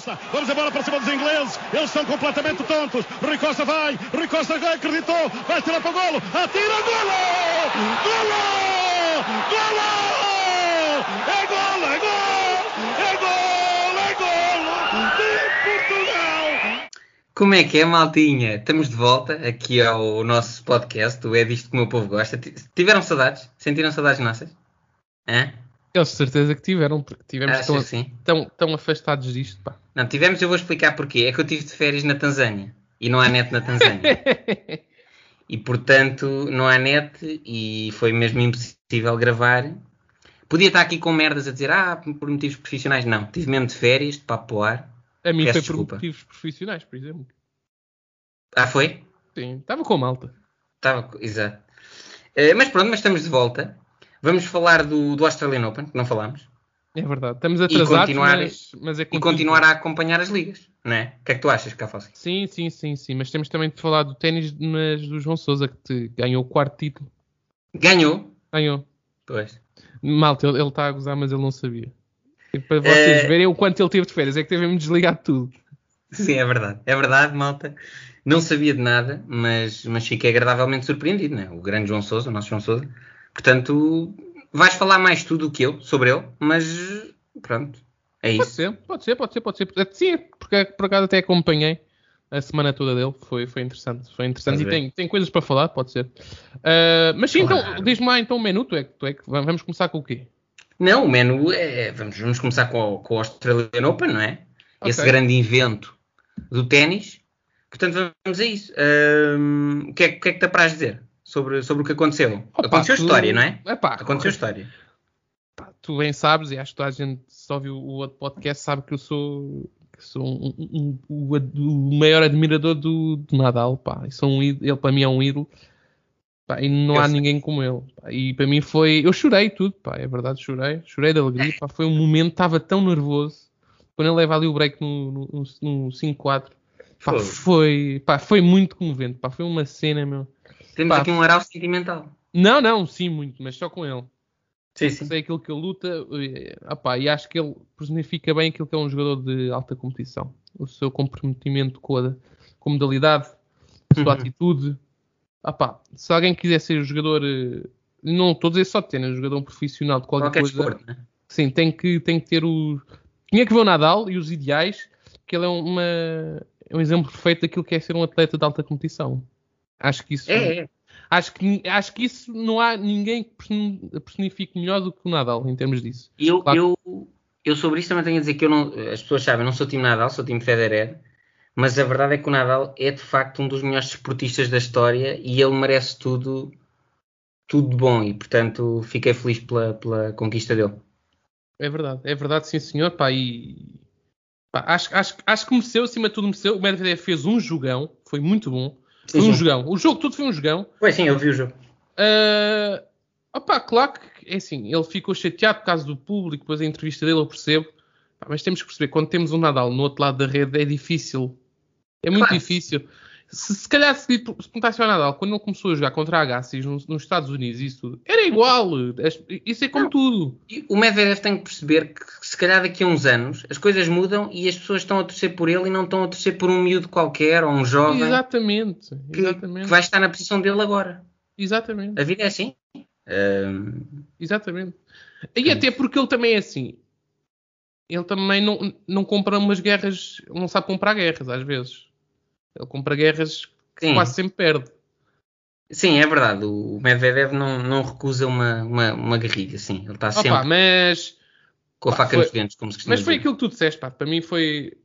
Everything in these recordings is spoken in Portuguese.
Costa, vamos embora para cima dos ingleses. Eles estão completamente tontos. Rui Costa vai, Rui Costa acreditou, vai tirar para o golo, atira, golo! Golo! Golo! É golo, é golo! É golo, é golo de Portugal! Como é que é, maltinha? Estamos de volta aqui ao nosso podcast, o É Disto que o meu povo gosta. Tiveram saudades? Sentiram saudades nossas? Hã? Eles de certeza que tiveram, porque tivemos Achas tão, sim? tão, tão afastados disto, pá. Não, tivemos, eu vou explicar porquê. É que eu estive de férias na Tanzânia e não há net na Tanzânia. e portanto não há net e foi mesmo impossível gravar. Podia estar aqui com merdas a dizer, ah, por motivos profissionais. Não, tive mesmo de férias, de papo ao ar. A mim Peço foi desculpa. por motivos profissionais, por exemplo. Ah, foi? Sim, estava com a malta. Estava, exato. Eh, mas pronto, mas estamos de volta. Vamos falar do, do Australian Open, que não falámos. É verdade. Estamos atrasados, continuar- mas, mas é E continuar a acompanhar as ligas, não é? O que é que tu achas, Cafossi? Sim, sim, sim, sim. Mas temos também de falar do ténis mas do João Sousa, que te ganhou o quarto título. Ganhou? Ganhou. Pois. Malta, ele está a gozar, mas ele não sabia. E para vocês É. verem o quanto ele teve de férias, é que teve mesmo desligado tudo. Sim, é verdade. É verdade, malta. Não sabia de nada, mas, mas fiquei agradavelmente surpreendido, né? O grande João Sousa, o nosso João Sousa. Portanto, vais falar mais tu do que eu sobre ele, mas pronto, é Pode isso. ser, pode ser, pode ser, pode ser. Sim, porque por acaso até acompanhei a semana toda dele, foi, foi interessante. Foi interessante e ver? tem, tem coisas para falar, pode ser. Ah, mas sim, Claro. então, diz-me lá então um menu, tu é, que- tu é vamos começar com o quê? Não, o menu é. Vamos, vamos começar com o, com o Australian Open, não é? Ok. Esse grande invento do ténis. Portanto, vamos a isso. Ahm, o, que é, o que é que te apraz dizer sobre, sobre o que aconteceu? Opa, aconteceu tu- história, não é? Epá, Aconteceu história. pá, tu bem sabes, e acho que toda a gente só ouviu o outro podcast sabe que eu sou, que sou um- um- um- o, maior admirador do, do Nadal, pá. Sou um ele para mim é um ídolo. Pá, e não Eu há sei. ninguém como ele. pá. E para mim foi. Eu chorei tudo, pá, é verdade, chorei. Chorei de alegria, pá. Foi um momento, estava tão nervoso. Quando ele leva ali o break no, no, no, no 5-4, pá, Fogo. foi, pá, foi muito comovente, pá. Foi uma cena, meu. Temos Pá. aqui um aral sentimental. Não, não, sim, muito, mas só com ele. Sim, sim. sei aquilo que ele luta eh, opá, e acho que ele personifica bem aquilo que é um jogador de alta competição. O seu comprometimento com a, com a modalidade, a sua Uhum. atitude. Opá, se alguém quiser ser jogador, eh, não estou a dizer só de ténis, jogador profissional de qualquer, Qualquer coisa, desporto, né? sim, tem que, tem que ter o. Tinha que ver o Nadal e os ideais, que ele é uma, é um exemplo perfeito daquilo que é ser um atleta de alta competição. Acho que isso. É, é. Acho que, acho que isso não há ninguém que person- personifique melhor do que o Nadal em termos disso. Eu, Claro. eu, eu sobre isso também tenho a dizer que eu não, as pessoas sabem, não sou time Nadal, sou time Federer, mas a verdade é que o Nadal é de facto um dos melhores desportistas da história e ele merece tudo, tudo de bom e portanto fiquei feliz pela, pela conquista dele. É verdade, é verdade, sim senhor. Pá, e, pá, acho, acho, acho que mereceu, acima de tudo mereceu. O Medvedev fez um jogão, foi muito bom. Foi um jogão. O jogo todo foi um jogão. Pois sim, eu vi o jogo. Ah, opá, claro que é assim, ele ficou chateado por causa do público, depois a entrevista dele eu percebo. Pá, mas temos que perceber, quando temos um Nadal no outro lado da rede é difícil. É muito Claro. difícil. Se, se calhar se lhe se perguntasse ao Nadal, quando ele começou a jogar contra a Agassi nos, nos Estados Unidos, isso tudo, era igual. Isso é como Não. tudo. O Medvedev tem que perceber que se calhar daqui a uns anos as coisas mudam e as pessoas estão a torcer por ele e não estão a torcer por um miúdo qualquer ou um jovem Exatamente. que, Exatamente. que vai estar na posição dele agora. Exatamente. A vida é assim. Ahm, Exatamente. E até porque ele também é assim. Ele também não, não compra umas guerras, não sabe comprar guerras às vezes. Ele compra guerras que Sim. quase sempre perde. Sim, é verdade. O Medvedev não, não recusa uma, uma, uma guerrilha, sim. Ele está Opa, sempre mas, com a faca nos dentes, como se costuma mas foi dizer. aquilo que tu disseste, pá. Para mim foi,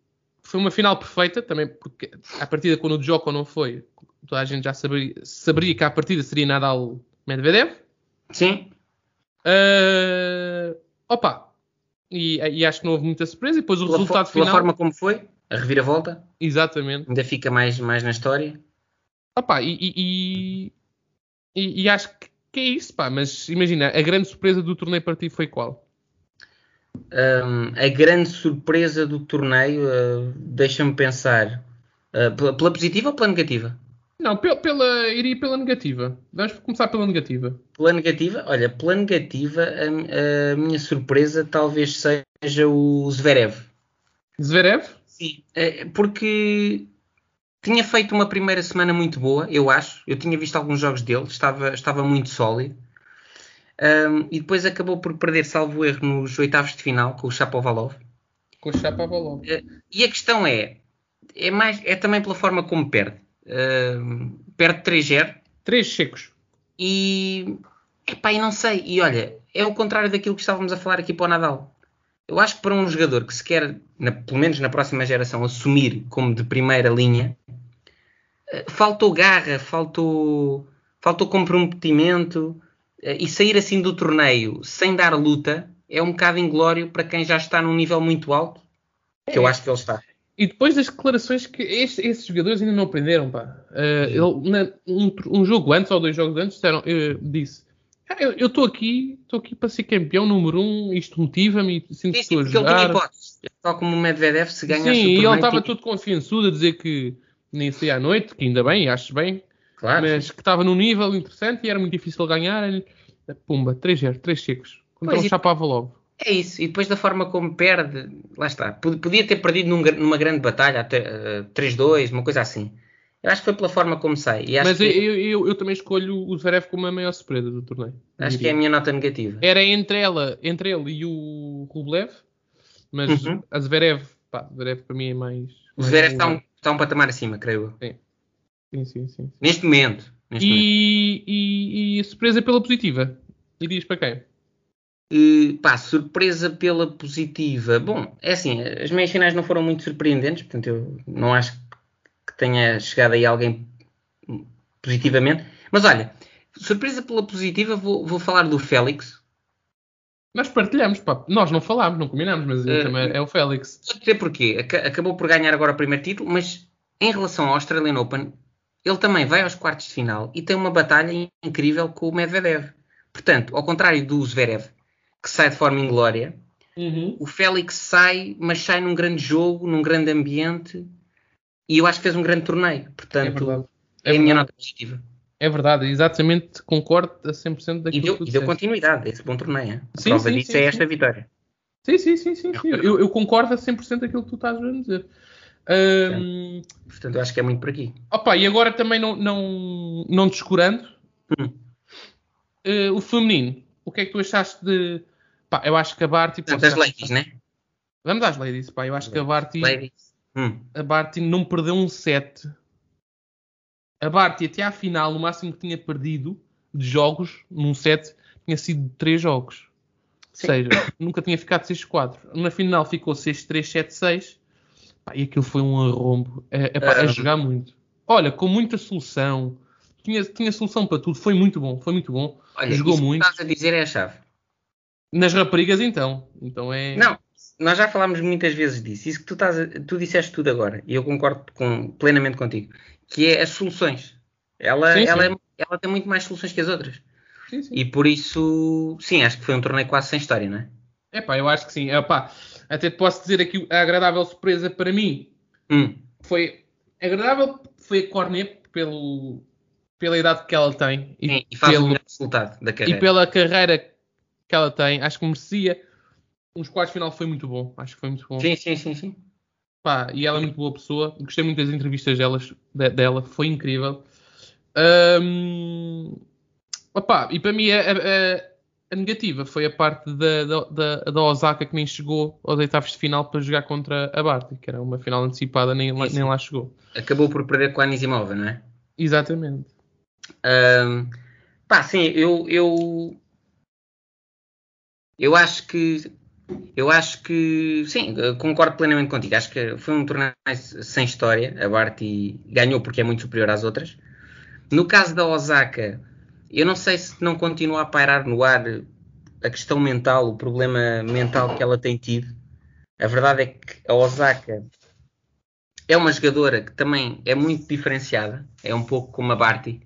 foi uma final perfeita também, porque a partida quando o Djoko não foi, toda a gente já saberia, saberia que a partida seria Nadal Medvedev. Sim, Ah, opa, e, e acho que não houve muita surpresa. E depois o pela, resultado fo- pela final. forma como foi, a reviravolta, Exatamente. ainda fica mais, mais na história. Opa, e, e, e, e- acho que, que é isso, pá. Mas imagina, a grande surpresa do torneio para ti foi qual? Ahm, a grande surpresa do torneio, ah, deixa-me pensar, ah, pela, pela positiva ou pela negativa? Não, pela, pela, iria pela negativa. Vamos começar pela negativa. Pela negativa, olha, pela negativa, a, a minha surpresa talvez seja o Zverev. Zverev? Sim, eh, porque tinha feito uma primeira semana muito boa, eu acho. Eu tinha visto alguns jogos dele, estava, estava muito sólido. Um, e depois acabou por perder, salvo erro, nos oitavos de final com o Chapovalov. Com o Chapovalov. Uh, e a questão é, é, mais, é também pela forma como perde. Uh, perde 3-0. 3 secos. E, epá, e não sei. E olha, é o contrário daquilo que estávamos a falar aqui para o Nadal. Eu acho que para um jogador que se quer, na, pelo menos na próxima geração, assumir como de primeira linha, uh, faltou garra, faltou, faltou comprometimento uh, e sair assim do torneio sem dar luta é um bocado inglório para quem já está num nível muito alto, que é. eu acho que ele está. E depois das declarações que esses jogadores ainda não aprenderam, pá. Uh, ele, na, um, um, jogo antes ou dois jogos antes disseram, disse eu estou aqui, estou aqui para ser campeão número um, isto motiva-me, sinto que estou a. Ele hipótese, tal como o Medvedev se ganha Sim, e ele estava todo confiançudo a dizer que nem saía à noite, que ainda bem, acho bem, claro. mas que estava num nível interessante e era muito difícil ganhar. Pumba, 3-0, 3 checos. Contra um chapava logo. É isso, e depois da forma como perde, lá está. Podia ter perdido num, numa grande batalha, até, uh, 3-2, uma coisa assim. Eu acho que foi pela forma como sai. Mas que... eu, eu, eu, também escolho o Zverev como a maior surpresa do torneio. Acho que é a minha nota negativa. Era entre, ela, entre ele e o Rublev, mas uhum. a Zverev, pá, Zverev para mim é mais. O Zverev está um, está um patamar acima, creio eu. Sim. Sim, sim, sim. Neste momento. Neste e, momento. E, e surpresa pela positiva. E diz para quem? Uh, pá, surpresa pela positiva. Bom, é assim, as meias finais não foram muito surpreendentes, portanto eu não acho que tenha chegado aí alguém positivamente. Mas olha, surpresa pela positiva, vou, vou falar do Félix. Nós partilhamos, pá. nós não falámos, não combinamos, mas uh, também é o Félix. Vou dizer porquê. Acabou por ganhar agora o primeiro título, mas em relação ao Australian Open, ele também vai aos quartos de final e tem uma batalha incrível com o Medvedev. Portanto, ao contrário do Zverev, que sai de forma inglória, uhum. o Félix sai, mas sai num grande jogo, num grande ambiente, e eu acho que fez um grande torneio. Portanto, é, é a minha nota positiva. É verdade, exatamente, concordo a 100% daquilo e deu, que tu E deu continuidade a esse bom torneio. A sim, prova sim, disso sim, é esta vitória. Sim, sim, sim, sim. sim. Eu, eu, concordo a 100% daquilo que tu estás a dizer. Um, Portanto, eu acho que é muito por aqui. Opa, e agora também não, não, não descurando, hum. uh, o feminino, o que é que tu achaste de. Pá, eu acho que a Barty. Portanto, as ladies, né? Vamos às ladies, pá. Eu acho que a Barty. Hum. A Barty não perdeu um set. A Barty até à final, o máximo que tinha perdido de jogos num set tinha sido 3 jogos. Sim. Ou seja, nunca tinha ficado 6-4. Na final ficou 6-3, 7-6 Pá, e aquilo foi um arrombo. É, é, pá, é jogar muito. Olha, com muita solução. Tinha, tinha solução para tudo. Foi muito bom. Foi muito bom. Olha, Jogou muito. O que estás a dizer é a chave. Nas raparigas, então. Então é. Não, nós já falámos muitas vezes disso. Isso que tu, estás tu disseste tudo agora. E eu concordo com, plenamente contigo. Que é as soluções. Ela, sim, ela, sim. É, ela tem muito mais soluções que as outras. Sim, e por isso, sim, acho que foi um torneio quase sem história, não é? É pá, eu acho que sim. É pá, até te posso dizer aqui a agradável surpresa para mim hum. foi agradável foi a Cornet pelo, pela idade que ela tem e, Sim, e faz pelo, um resultado da carreira. E pela carreira que ela tem, acho que merecia. Uns quartos final foi muito bom. Acho que foi muito bom. Sim, sim, sim, sim. Pá, e ela é muito boa pessoa. Gostei muito das entrevistas delas, de, dela, foi incrível. Um, opá, e para mim a, a, a negativa foi a parte da, da, da, Osaka que nem chegou aos oitavos de final para jogar contra a Barty, que era uma final antecipada, nem, lá, nem lá chegou. Acabou por perder com a Anisimova, não é? Exatamente. Um, pá, sim, eu, eu, eu acho que eu acho que sim, concordo plenamente contigo. Acho que foi um torneio sem história. A Barty ganhou porque é muito superior às outras. No caso da Osaka, eu não sei se não continua a pairar no ar a questão mental, o problema mental que ela tem tido. A verdade é que a Osaka é uma jogadora que também é muito diferenciada, é um pouco como a Barty,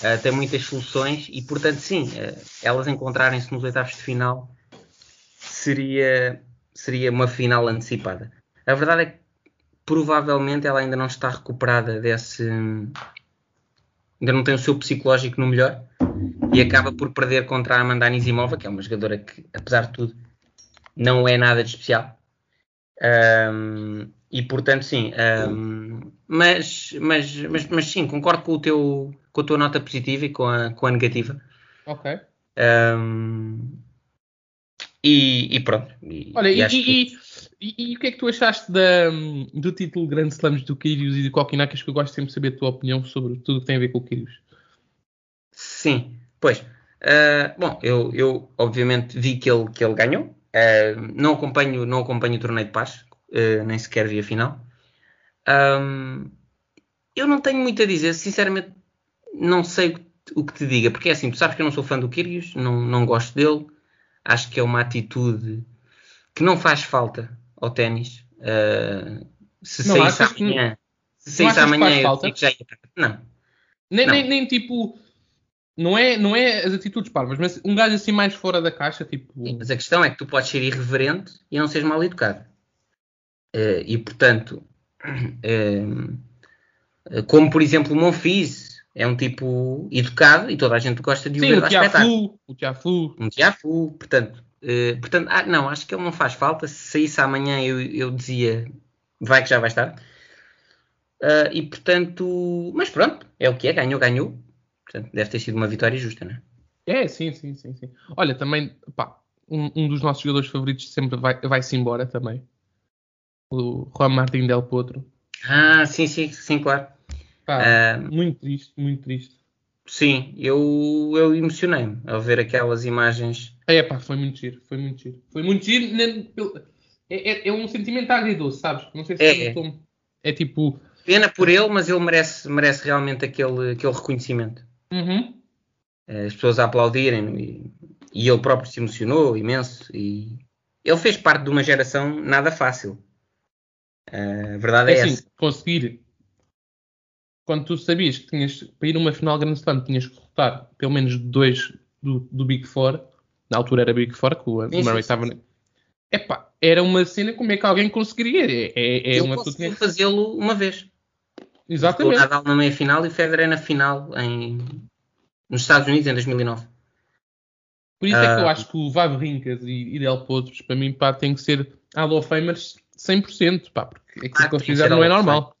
uh, tem muitas soluções e, portanto, sim, uh, elas encontrarem-se nos oitavos de final seria, seria uma final antecipada. A verdade é que provavelmente ela ainda não está recuperada desse, ainda não tem o seu psicológico no melhor e acaba por perder contra a Amanda Anisimova, que é uma jogadora que, apesar de tudo, não é nada de especial. Um, E portanto, sim. Um, mas, mas, mas, mas sim, concordo com, o teu, com a tua nota positiva e com a, com a negativa. Ok. Um, e, e, pronto. E, Olha, e, e, e, o que é que tu achaste da, do título Grande Slams do Kyrgios e de Kokinakas? Que eu gosto sempre de saber a tua opinião sobre tudo que tem a ver com o Kyrgios. Sim, pois. Uh, bom, eu, eu obviamente vi que ele, que ele ganhou. Uh, não, acompanho, não acompanho o torneio de paz, uh, nem sequer vi a final. Um, eu não tenho muito a dizer, sinceramente, não sei o que te diga, porque é assim, tu sabes que eu não sou fã do Kyrgios, não, não gosto dele, acho que é uma atitude que não faz falta ao ténis. Uh, se não saísse amanhã, que, se saísse amanhã, que já ia Não. Nem, não. Nem, nem, tipo, não é, não é as atitudes parvas, mas um gajo assim mais fora da caixa, tipo. Sim, mas a questão é que tu podes ser irreverente e não seres mal educado. Uh, e portanto, uh, como por exemplo o Monfils, é um tipo educado e toda a gente gosta de o Sim, ver o Tiafu, o Tiafu. Um Tiafu, portanto, uh, portanto ah, não, acho que ele não faz falta. Se saísse amanhã eu, eu dizia, vai que já vai estar. Uh, e portanto, mas pronto, é o que é, ganhou, ganhou. Portanto, deve ter sido uma vitória justa, não é? É, sim, sim, sim, sim. Olha, também, pá, um, um dos nossos jogadores favoritos sempre vai, vai-se embora também. O Juan Martín Del Potro. Ah, sim, sim, sim, claro. Pá, uh, muito triste, muito triste. Sim, eu, eu emocionei-me ao ver aquelas imagens. É pá, foi muito giro, foi muito giro. Foi muito giro. É, é, é, um sentimento agridoce, sabes? Não sei se é, é. é tipo. Pena por ele, mas ele merece, merece realmente aquele, aquele reconhecimento. Uhum. As pessoas a aplaudirem e, e ele próprio se emocionou imenso. E ele fez parte de uma geração nada fácil. A verdade é, é assim, essa. Conseguir quando tu sabias que tinhas para ir a uma final Grand Slam tinhas que derrotar pelo menos dois do, do Big Four, na altura era Big Four, que o Murray estava. Epá, era uma cena como é que alguém conseguiria. É, é, é uma conseguiu tinha... fazê-lo uma vez. Exatamente. O Nadal na meia final e Federer na final em... nos Estados Unidos em 2009. Por isso uh... é que eu ah. acho que o Vavrinkas e, e Del Potros, para mim, pá, tem que ser Hall of Famers 100%, pá, porque ah, que eles fizeram não é normal.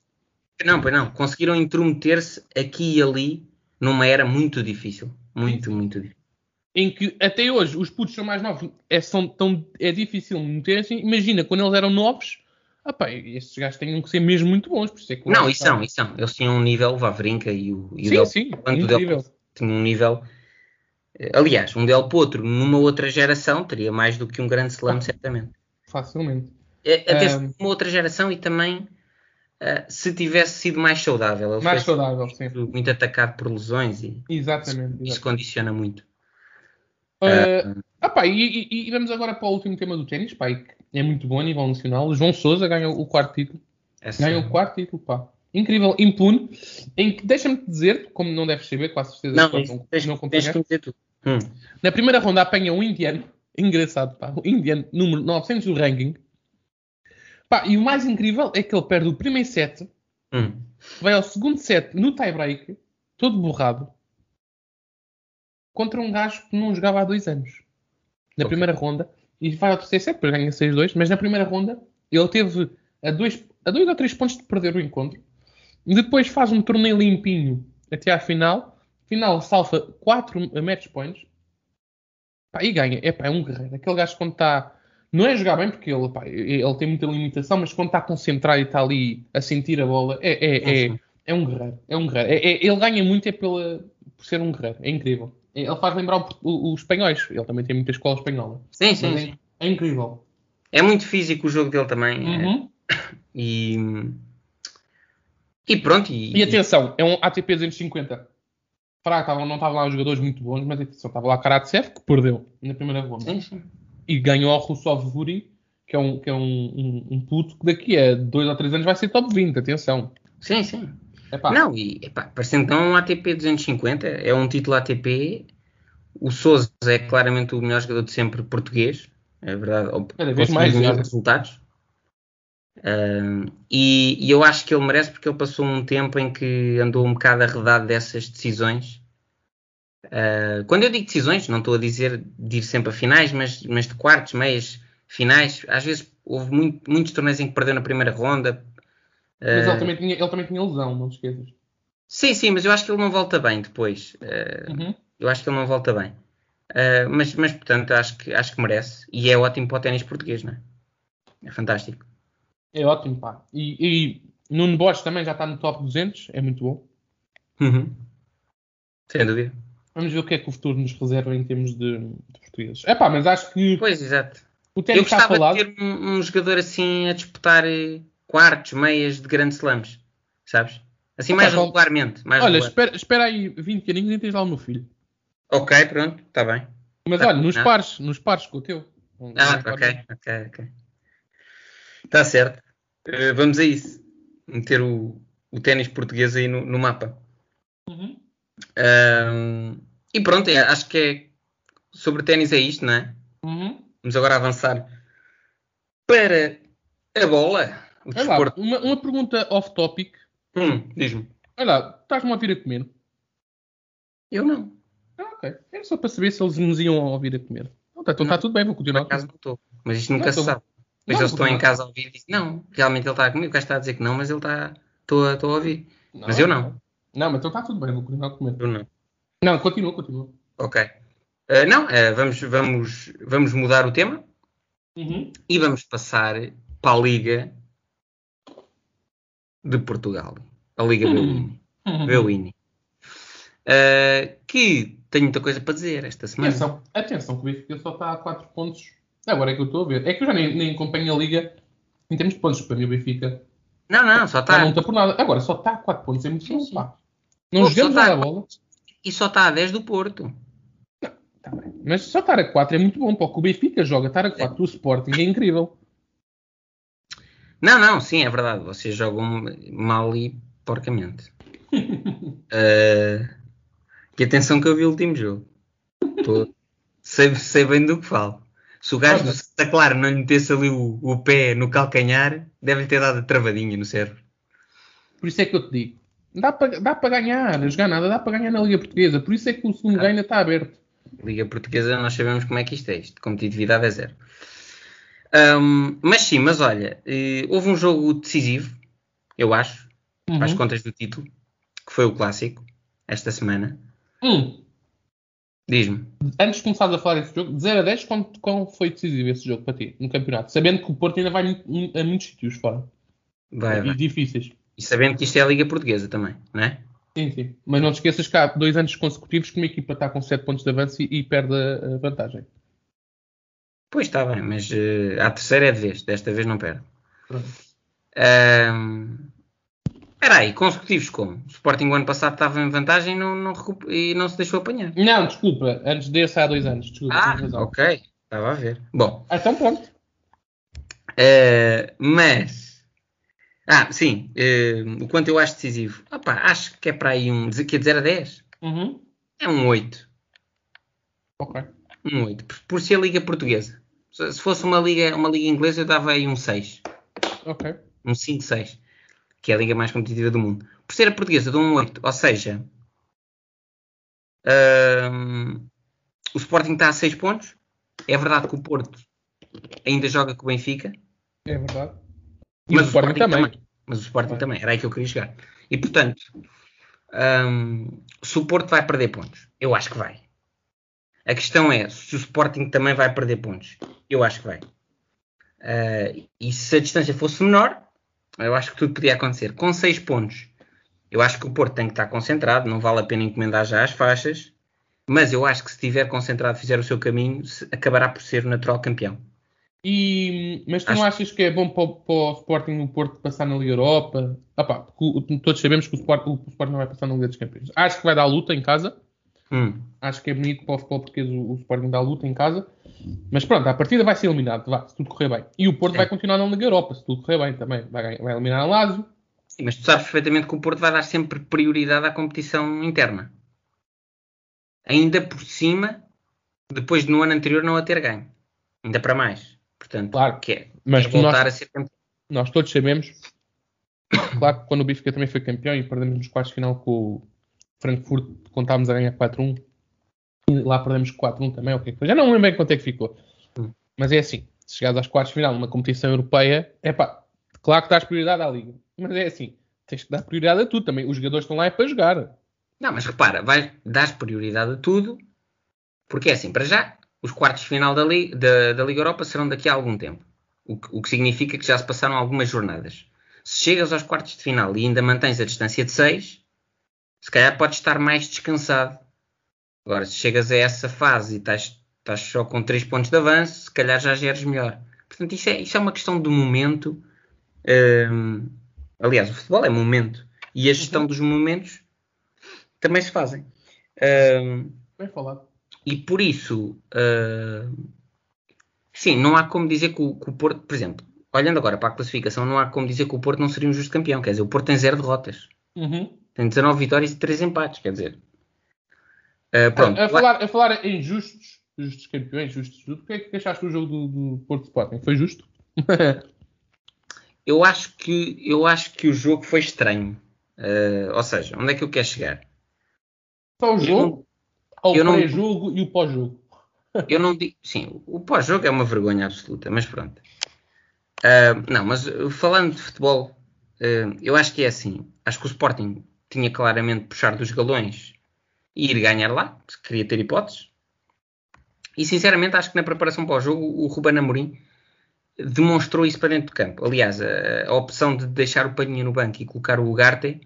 Não, pois não. Conseguiram intrometer-se aqui e ali numa era muito difícil. Muito, muito difícil. Em que até hoje os putos são mais novos. É, são tão, é difícil meter-se. Imagina, quando eles eram novos, opa, estes gajos têm que ser mesmo muito bons. Por isso é que não, isso são, isso são. Eles tinham um nível, o Vavrinka e o, e sim, o Del, sim. Del tinham um nível. Eh, aliás, um Del Potro numa outra geração teria mais do que um grande slam, certamente. Facilmente. É, até um... uma outra geração e também uh, se tivesse sido mais saudável. Ele mais saudável, sim. Muito atacado por lesões e exatamente, isso, isso condiciona muito. Uh, ah, pá, e, e, e, vamos agora para o último tema do ténis, pá, é muito bom a nível nacional. O João Souza ganhou o quarto título. Essa ganhou o quarto título, pá. Incrível, impune, em que, deixa-me dizer, como não deves saber, com a certeza não, que não, tens, não que dizer tudo. Hum. Na primeira ronda apanha um indiano, engraçado, pá, o indiano número 900 do ranking, Pá, e o mais incrível é que ele perde o primeiro set, hum. vai ao segundo set no tie-break, todo borrado, contra um gajo que não jogava há dois anos. Na okay. primeira ronda, e vai ao terceiro set, depois ganha 6-2, mas na primeira ronda ele teve a dois, a dois ou três pontos de perder o encontro. Depois faz um torneio limpinho até à final. Final salva 4 match points. Pá, e ganha. É, pá, é um guerreiro. Aquele gajo quando está não é jogar bem, porque ele, pá, ele tem muita limitação, mas quando está concentrado e está ali a sentir a bola, é, é, é, é um guerreiro. É um guerreiro. É, é, ele ganha muito é pela, por ser um guerreiro. É incrível. Ele faz lembrar os espanhóis. Ele também tem muita escola espanhola. Sim, sim, sim. É, incrível. É muito físico o jogo dele também. Uhum. E, e pronto. E, e atenção, é um ATP 250. Fraco, não estavam lá os jogadores muito bons, mas atenção, estava lá Karatsev que perdeu na primeira ronda. Sim, sim e ganhou ao Russov Vuri, que é, um, que é um, um, um, puto que daqui a dois ou três anos vai ser top 20, atenção. Sim, sim. Epá. Não, e epá, parecendo então um ATP 250, é um título ATP. O Souza é claramente o melhor jogador de sempre português, é verdade. Cada vez mais melhores resultados. Uh, e, e, eu acho que ele merece porque ele passou um tempo em que andou um bocado arredado dessas decisões Uh, quando eu digo decisões, não estou a dizer de ir sempre a finais, mas, mas de quartos, meias, finais, às vezes houve muito- muitos torneios em que perdeu na primeira ronda. Mas Eh, ele também, tinha, ele também tinha lesão, não te esqueças. Sim, sim, mas eu acho que ele não volta bem depois. Eh, Uhum. Eu acho que ele não volta bem. Mas, mas, portanto, acho que, acho que merece. E é ótimo para o ténis português, não é? É fantástico. É ótimo, pá. E, e Nuno Bosch também já está no top 200, é muito bom. Uhum. Sem dúvida. Vamos ver o que é que o futuro nos reserva em termos de, de portugueses. É pá, mas acho que Pois, exato. o Eu ténis está gostava falado. de ter um, um jogador assim a disputar eh, quartos, meias de grandes slams, sabes? Assim mais então- regularmente. Mais Olha, regular. espera, espera aí 20 aninhos e tens lá o meu filho. Ok, pronto, está bem. Mas Tá olha, nos combinado. pares, nos pares com o teu. Ah, ok, ok, ok. Está certo. Eh, vamos a isso. Meter o, o ténis português aí no, no mapa. Uhum. Ahm, e pronto, é- acho que é sobre ténis é isto, não é? Uhum. Vamos agora avançar para a bola. Olha lá, uma, uma pergunta off-topic. Hum, Diz-me. Olha lá, estás-me a ouvir a comer? Eu não. Ah, ok. Era só para saber se eles nos iam ouvir a comer. Não, tá- então está Não. tudo bem, vou Por continuar. acaso não estou. Mas isto nunca Não, se tô- sabe. Mas Não, eles estão em casa a ouvir e dizem, não, realmente ele está comigo. O gajo está a dizer que não, mas ele está. Estou a, estou a ouvir. Mas eu não. Não, mas então está tudo bem, vou continuar a comer. Eu não. Não, continua, continua. Ok. Ah, não, ah, vamos, vamos, vamos mudar o tema Uhum. e vamos passar para a Liga de Portugal. A Liga. Uhum. Beuini. Ah, que tenho muita coisa para dizer esta semana. Atenção, atenção, que o Benfica só está a 4 pontos. Agora é que eu estou a ver. É que eu já nem, nem acompanho a Liga em termos de pontos. Para mim, o Benfica Não, não, só está. não está por nada. Agora só está a 4 pontos. É muito Sim, bom, sim. pá. Não Pô, jogamos está nada a bola. E só está a 10 do Porto. Tá bem. Mas só estar a 4 é muito bom. Para o Benfica joga, estar a 4 do Sporting é incrível. Não, não, sim, é verdade. Vocês jogam mal e porcamente. E atenção que eu vi o último jogo. Tô- sei, sei bem do que falo. Se o gajo do Santa Clara não lhe metesse ali o, o pé no calcanhar, deve-lhe ter dado a travadinha no cérebro. Por isso é que eu te digo. Dá para dá para ganhar. A jogar nada dá para ganhar na Liga Portuguesa. Por isso é que o segundo ganho ainda está aberto. Liga Portuguesa, nós sabemos como é que isto é. Isto, competitividade é zero. Ahm, mas sim, mas olha, eh, houve um jogo decisivo, eu acho, Uhum. contas do título, que foi o clássico, esta semana. Hum. Diz-me. Antes de começares a falar desse jogo, de 0 a 10, quão, quão foi decisivo esse jogo para ti no campeonato? Sabendo que o Porto ainda vai a muitos sítios fora. Vai, e vai. difíceis. E sabendo que isto é a Liga Portuguesa também, não é? Sim, sim. Mas não te esqueças que há dois anos consecutivos que uma equipa está com 7 pontos de avanço e, e perde a, vantagem. Pois está bem, mas eh, a terceira é de vez, desta vez não perde. Pronto. Espera aí, consecutivos como? O Sporting o ano passado estava em vantagem e não, não e não se deixou apanhar. Não, desculpa. Antes desse há dois anos. Desculpa, Ah, ok. Estava a ver. Bom, Então pronto. eh, mas... Ah, sim. eh, o quanto eu acho decisivo? Opa, acho que é para aí um... Que é de 0 a 10? Uhum. É um 8. Ok. Um 8. Por, por ser a Liga Portuguesa. Se se fosse uma liga, uma liga inglesa, eu dava aí um 6. Ok. um 5-6, que é a liga mais competitiva do mundo. Por ser a portuguesa, dou um 8. Ou seja, hum, o Sporting está a 6 pontos. É verdade que o Porto ainda joga com o Benfica, É verdade. E mas o Sporting também. Mas o Sporting também. Era aí que eu queria chegar. E portanto, hum, se o Porto vai perder pontos, eu acho que vai. A questão é se o Sporting também vai perder pontos. Eu acho que vai. Ah, e se a distância fosse menor, eu acho que tudo podia acontecer. Com 6 pontos, eu acho que o Porto tem que estar concentrado. Não vale a pena encomendar já as faixas. Mas eu acho que se estiver concentrado, fizer o seu caminho, acabará por ser o natural campeão. E, mas tu Acho- não achas que é bom para, o- para o Sporting o Porto passar na Liga Europa? Ah pá, porque o- todos sabemos que o Sporting, o Sporting não vai passar na Liga dos Campeões. Acho que vai dar luta em casa. Hum. Acho que é bonito para o futebol português o, o Sporting dar luta em casa. Mas pronto, a partida vai ser eliminado, vá, se tudo correr bem. E o Porto Sim. vai continuar na Liga Europa, se tudo correr bem também. Vai, vai eliminar a Lazio. Sim, mas tu sabes perfeitamente que o Porto vai dar sempre prioridade à competição interna. Ainda por cima, depois de no ano anterior não a ter ganho. Ainda para mais. Portanto, Claro. que é, Mas é que nós, voltar a ser campeão. nós todos sabemos, claro que quando o Benfica também foi campeão e perdemos nos quartos de final com o Frankfurt, quando estávamos a ganhar 4-1, e lá perdemos 4-1 também, ok. Já não lembro bem quanto é que ficou. Hum. Mas é assim, se chegares às quartas de final numa competição europeia, é pá, claro que dás prioridade à Liga. Mas é assim, tens que dar prioridade a tudo também. Os jogadores estão lá é para jogar. Não, mas repara, vais, dás prioridade a tudo, porque é assim, para já, os quartos de final da, Liga, da, da Liga Europa serão daqui a algum tempo. O que, o que, significa que já se passaram algumas jornadas. Se chegas aos quartos de final e ainda mantens a distância de 6, se calhar podes estar mais descansado. Agora, se chegas a essa fase e estás, estás só com 3 pontos de avanço, se calhar já geres melhor. Portanto, isso é, isso é uma questão de momento. Hum, aliás, o futebol é momento. E a gestão uhum. dos momentos também se fazem. Um, Bem falado. E por isso, uh, sim, não há como dizer que o, que o, Porto, por exemplo, olhando agora para a classificação, não há como dizer que o Porto não seria um justo campeão. Quer dizer, o Porto tem zero derrotas. Uhum. Tem 19 vitórias e 3 empates. Quer dizer, uh, pronto. A, a, falar, a falar em justos, justos campeões, justos tudo, o que é que achaste do jogo do, do Porto Sporting? Foi justo? eu acho que eu acho que o jogo foi estranho. Uh, ou seja, onde é que eu quero chegar? Só o jogo, ou o pré-jogo e o pós-jogo. Eu não digo. Sim, o pós-jogo é uma vergonha absoluta, mas pronto. Uh, não, mas falando de futebol, uh, eu acho que é assim. Acho que o Sporting tinha claramente puxar dos galões e ir ganhar lá, se queria ter hipóteses. E sinceramente acho que na preparação para o jogo o Ruben Amorim demonstrou isso para dentro do campo. Aliás, a, a opção de deixar o Palhinha no banco e colocar o Ugarte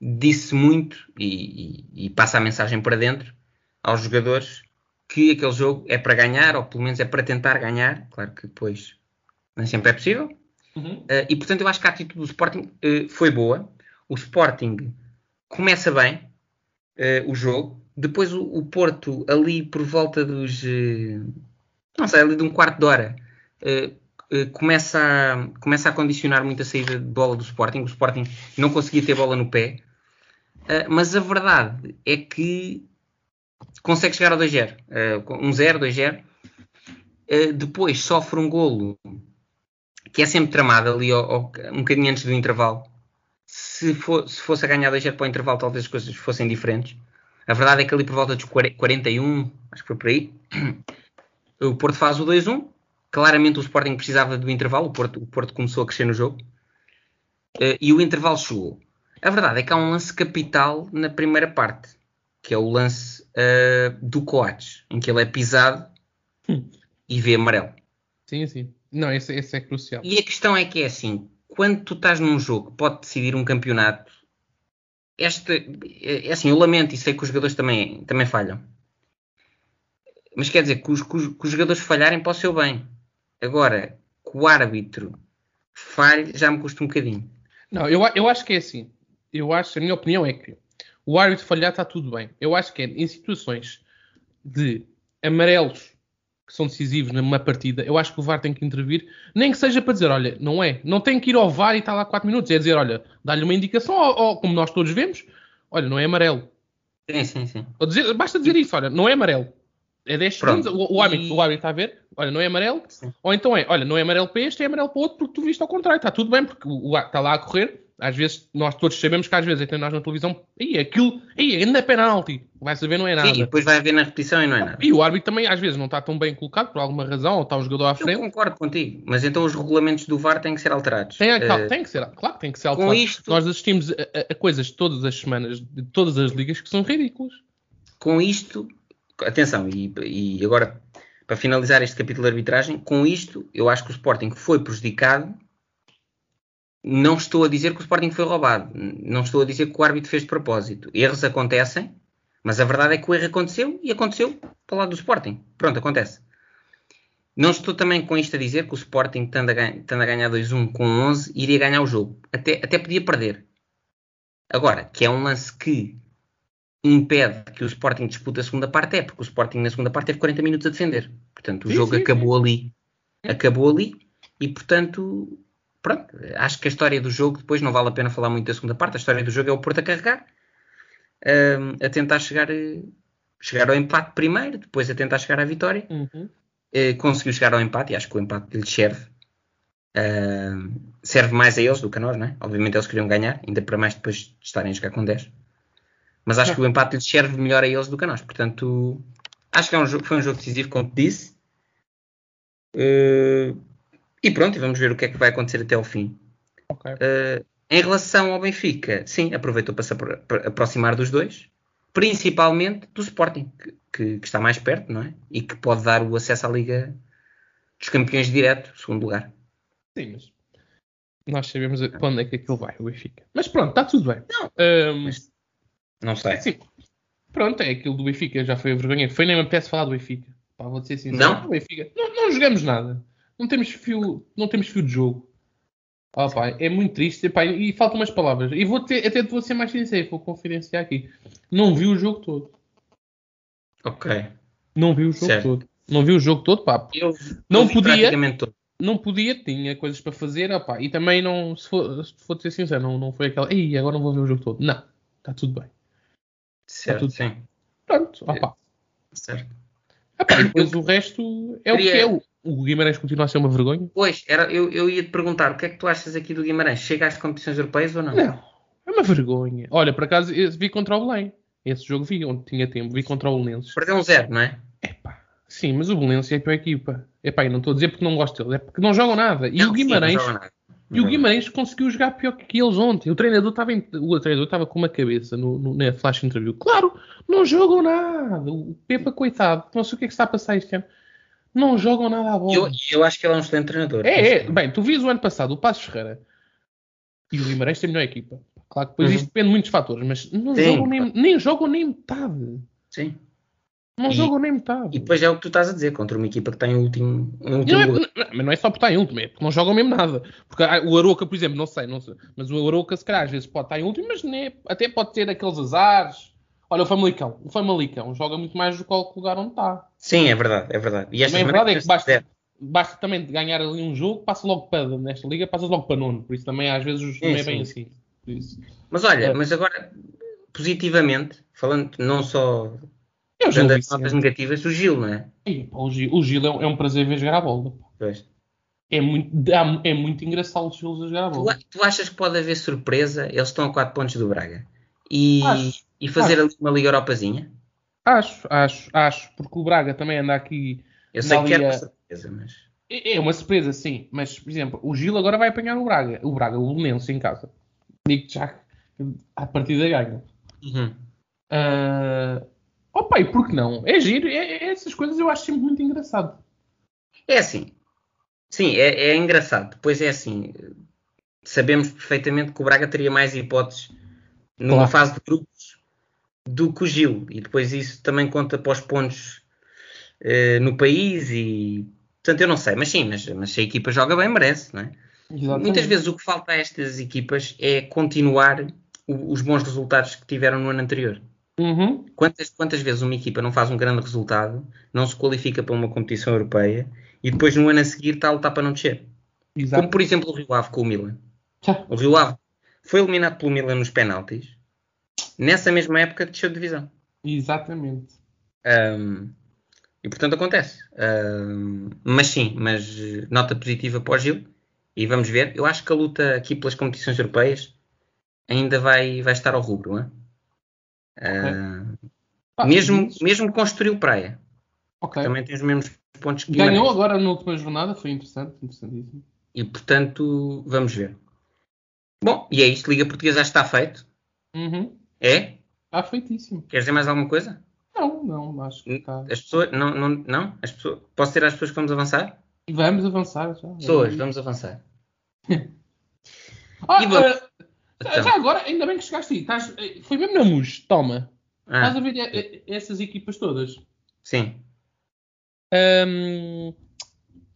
disse muito e, e, e, passa a mensagem para dentro aos jogadores que aquele jogo é para ganhar, ou pelo menos é para tentar ganhar. Claro que depois nem sempre é possível. Uhum. Uh, e portanto eu acho que a atitude do Sporting uh, foi boa. O Sporting começa bem uh, o jogo. Depois o, o, Porto, ali por volta dos. não sei, ali de um quarto de hora, começa, a, começa a condicionar muito a saída de bola do Sporting. O Sporting não conseguia ter bola no pé. mas a verdade é que consegue chegar ao 2-0. Uh, 1-0, 2-0. Uh, depois sofre um golo que é sempre tramado ali ao, ao, um bocadinho antes do intervalo. Se, for, se fosse a ganhar 2-0 para o intervalo, talvez as coisas fossem diferentes. A verdade é que ali por volta dos 41, acho que foi por aí, o Porto faz o 2-1. Claramente o Sporting precisava do intervalo, o Porto, o Porto começou a crescer no jogo. Uh, e o intervalo chegou. A verdade é que há um lance capital na primeira parte, que é o lance uh, do Coates, em que ele é pisado hum. e vê amarelo. Sim, sim. Não, esse, esse, é crucial. E a questão é que é assim: quando tu estás num jogo que pode decidir um campeonato, este, é assim, eu lamento e sei que os jogadores também, também falham. Mas quer dizer, que os, que os, que os jogadores falharem para o seu bem. Agora, que o árbitro falhe, já me custa um bocadinho. Não, eu, eu acho que é assim. Eu acho, a minha opinião é que o árbitro falhar está tudo bem. Eu acho que é em situações de amarelos que são decisivos numa partida, eu acho que o VAR tem que intervir, nem que seja para dizer, olha, não é, não tem que ir ao VAR e estar lá 4 minutos, é dizer, olha, dá-lhe uma indicação, ou, ou, como nós todos vemos, olha, não é amarelo. Sim, sim, sim. Dizer, basta dizer isso, olha, não é amarelo. É 10 segundos, o, o, árbitro, o árbitro está a ver, olha, não é amarelo, sim. ou então é, olha, não é amarelo para este, é amarelo para o outro, porque tu viste ao contrário, está tudo bem, porque o, o está lá a correr, às vezes, nós todos sabemos que às vezes até nós na televisão, e aquilo, e ainda é penalti. Vai saber, não é nada. Sim, depois vai ver na repetição e não é nada. E o árbitro também às vezes não está tão bem colocado por alguma razão, ou está o jogador à frente. Eu concordo contigo, mas então os regulamentos do VAR têm que ser alterados. Tem, uh, tem que ser, claro que tem que ser alterados. Com isto, nós assistimos a, a, a, coisas todas as semanas, de todas as ligas, que são ridículas. Com isto, atenção, e, e agora para finalizar este capítulo de arbitragem, com isto eu acho que o Sporting foi prejudicado não estou a dizer que o Sporting foi roubado. Não estou a dizer que o árbitro fez de propósito. Erros acontecem, mas a verdade é que o erro aconteceu e aconteceu para o lado do Sporting. Pronto, acontece. Não estou também com isto a dizer que o Sporting, estando a, ganha, a ganhar 2-1 com 11, iria ganhar o jogo. Até, até podia perder. Agora, que é um lance que impede que o Sporting dispute a segunda parte, é porque o Sporting na segunda parte teve 40 minutos a defender. Portanto, o sim, jogo sim, acabou sim. ali. Acabou ali e, portanto, pronto, acho que a história do jogo, depois não vale a pena falar muito da segunda parte, a história do jogo é o Porto a carregar, um, a tentar chegar, chegar ao empate primeiro, depois a tentar chegar à vitória. Uhum. Uh, conseguiu chegar ao empate e acho que o empate lhe serve. Uh, serve mais a eles do que a nós, não é? Obviamente eles queriam ganhar, ainda para mais depois de estarem a jogar com 10. Mas acho que o empate lhes serve melhor a eles do que a nós. Portanto, acho que é um jogo, foi um jogo decisivo, como te disse. Uh, e pronto, e vamos ver o que é que vai acontecer até ao fim. Ok. Uh, em relação ao Benfica, sim, aproveitou para se aproximar dos dois, principalmente do Sporting, que, que- que está mais perto, não é? E que pode dar o acesso à Liga dos Campeões direto, segundo lugar. Sim, mas nós sabemos para onde é que aquilo vai, o Benfica. Mas pronto, está tudo bem. Não, mas- Não sei. sim. Pronto, é aquilo do Benfica, já foi a vergonha. Foi nem me apetece falar do Benfica. Pá, vou ser sincero. Não? Benfica. Não, não jogamos nada. Não temos fio, não temos fio de jogo. Ah, pá, é muito triste. Pá, e faltam umas palavras. E vou ter, até vou ser mais sincero, vou confidenciar aqui. Não vi o jogo todo. Ok. Não vi o jogo Certo. todo. Não vi o jogo todo, pá. Eu Não podia. todo. não podia, tinha coisas para fazer, opá, e também não, se for, se for ser sincero, não, não foi aquela, ei, agora não vou ver o jogo todo. Não, está tudo bem. Certo, tudo sim. Pronto, opá. Certo. Opá, e depois o resto é o que é. O, o Guimarães continua a ser uma vergonha? Pois, era, eu, eu ia te perguntar, o que é que tu achas aqui do Guimarães? Chega às competições europeias ou não? Não, é uma vergonha. Olha, por acaso, eu vi contra o Belém. Esse jogo vi, onde tinha tempo, vi contra o Belenenses. Perdeu um zero, não é? Epá, sim, mas o Belenenses é a pior equipa. Epá, e não estou a dizer porque não gosto deles, é porque não jogam nada. E Não, o sim, Guimarães... nada. E o Guimarães conseguiu jogar pior que eles ontem. O treinador estava em- o treinador estava com uma cabeça no, no- na flash interview. Claro, não jogam nada. O Pepa, coitado, não sei o que é que está a passar este ano. Não jogam nada à bola. Eu, eu acho que ele é um excelente treinador. É, é. Bem, tu vias o ano passado o Passos Ferreira e o Guimarães tem a melhor equipa. Claro que depois Uhum. isto depende de muitos fatores, mas não Sim, jogam nem, nem jogam nem metade. Sim. Não E- jogam nem metade. E depois é o que tu estás a dizer, contra uma equipa que tem o último, um Não último é- lugar. não- mas não é só por estar em último, é porque não jogam mesmo nada. Porque ah, o Aroca, por exemplo, não sei, não sei, mas o Aroca se calhar às vezes pode estar em último, mas nem é- até pode ter aqueles azares. Olha, o Famalicão, o Famalicão joga muito mais do que o lugar onde está. Sim, é verdade, é verdade. E esta a semana verdade é que basta, basta também ganhar ali um jogo, passa logo para, nesta liga, passas logo para nono. Por isso também às vezes não é bem sim. assim. Mas olha, É. mas agora, positivamente, falando não só é dando as Vicente. notas negativas, o Gil, não é? Pá, o Gil, o Gil é, um, é um prazer ver jogar a bola. Pois. É muito, é muito engraçado o Gil a jogar a Tu, bola. a- tu achas que pode haver surpresa? Eles estão a 4 pontos do Braga. E, Acho, e fazer acho. ali uma Liga Europazinha? Acho, acho, acho, porque o Braga também anda aqui Eu sei que é uma surpresa, mas. É é uma surpresa, sim. Mas, por exemplo, o Gil agora vai apanhar o Braga. O Braga, o Belenense em casa. Digo-te já a partida ganha. Uhum. Ah, opa, e por que não? É giro. É, é- essas coisas eu acho sempre muito engraçado. É assim. Sim, é, é engraçado. Depois é assim. Sabemos perfeitamente que o Braga teria mais hipóteses numa Claro. fase de grupos do que o Gil. E depois isso também conta para os pontos eh, no país e. Portanto, eu não sei, mas sim, mas, mas se a equipa joga bem, merece, não é? Muitas vezes o que falta a estas equipas é continuar o- os bons resultados que tiveram no ano anterior. Uhum. Quantas, quantas vezes uma equipa não faz um grande resultado, não se qualifica para uma competição europeia e depois no ano a seguir está a lutar para não descer? Como Exato. por exemplo o Rio Ave com o Milan. O Rio Ave foi eliminado pelo Milan nos penaltis. Nessa mesma época desceu de divisão. Exatamente. Ahm, e portanto acontece. Ahm, mas sim, mas nota positiva para o Gil. E vamos ver. Eu acho que a luta aqui pelas competições europeias ainda vai, vai estar ao rubro. Não é? Ah, Pá, mesmo, mesmo Estoril Praia. ok. Também tem os mesmos pontos que Ganhou Guimarães. agora na última jornada. Foi interessante. Interessantíssimo. E portanto, vamos ver. Bom, e é isto. Liga Portuguesa já está feito. Uhum. É? Ah, feitíssimo. Queres dizer mais alguma coisa? Não, não. Acho que está... As pessoas. Não, não, não? As pessoas, posso ter às pessoas que vamos avançar? Vamos avançar já. Pessoas, vamos avançar. Ah, E vamos- ah, Então, Já agora, ainda bem que chegaste aí. Estás- eh, foi mesmo na MUS. Toma. ah, Estás a ver eh, eh, essas equipas todas? sim. Ahm,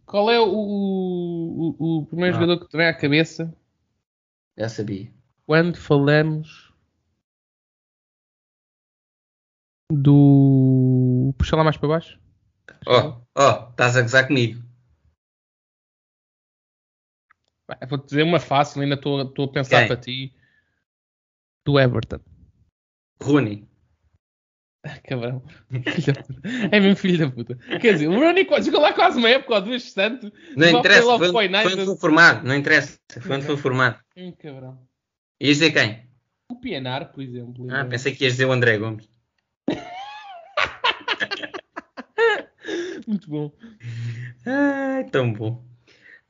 qual é o, o, o- o primeiro Ah. jogador que te vem à cabeça Já sabia. quando falamos do. Puxa lá mais para baixo. Oh, oh, estás a gozar comigo. Vou-te dizer uma fácil, ainda estou a pensar Quem? para ti. Do Everton. Rooney. Cabrão. Da puta. É mesmo filho da puta. Quer dizer, o Rooney jogou lá quase uma época ou duas tanto. Não interessa, foi foi, foi foi formado. Não interessa, foi onde foi formado. Hum, cabrão. Ias dizer quem? O Pienar, por exemplo. Ah, pensei que ias dizer o André Gomes. Muito bom. Ai, tão bom.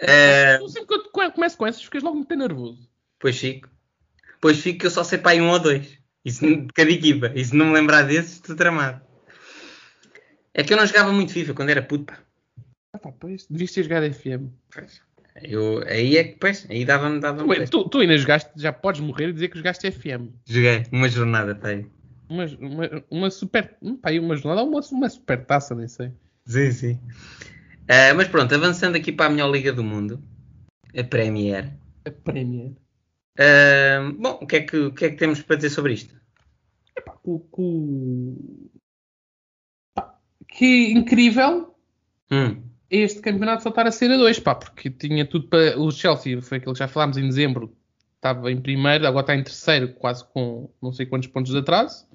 Uh, Tu sempre que eu começo com essas, ficas logo muito nervoso. pois fico. Pois fico que eu só sei para aí um ou dois. Isso de cada equipa. E se não me lembrar desses, estou tramado. É que eu não jogava muito FIFA quando era puto, pá. Ah, pá, pois, devias ter jogado FM. Eu, aí é que, pois, aí dava-me, dava-me. Tu, tu, tu ainda jogaste, já podes morrer e dizer que jogaste FM. Joguei uma jornada, pá. aí. Uma, uma, uma super. Pá, uma jornada ou uma, uma super taça, nem sei. Sim, sim. Ah, mas pronto, avançando aqui para a melhor liga do mundo, a Premier. A Premier. Ah, bom, o que, é que, o que é que temos para dizer sobre isto? Epá, com, com... Pá, que incrível Hum, este campeonato só estar a ser a dois, pá, porque tinha tudo para. O Chelsea, foi aquele que já falámos em dezembro, estava em primeiro, agora está em terceiro, quase com não sei quantos pontos de atraso.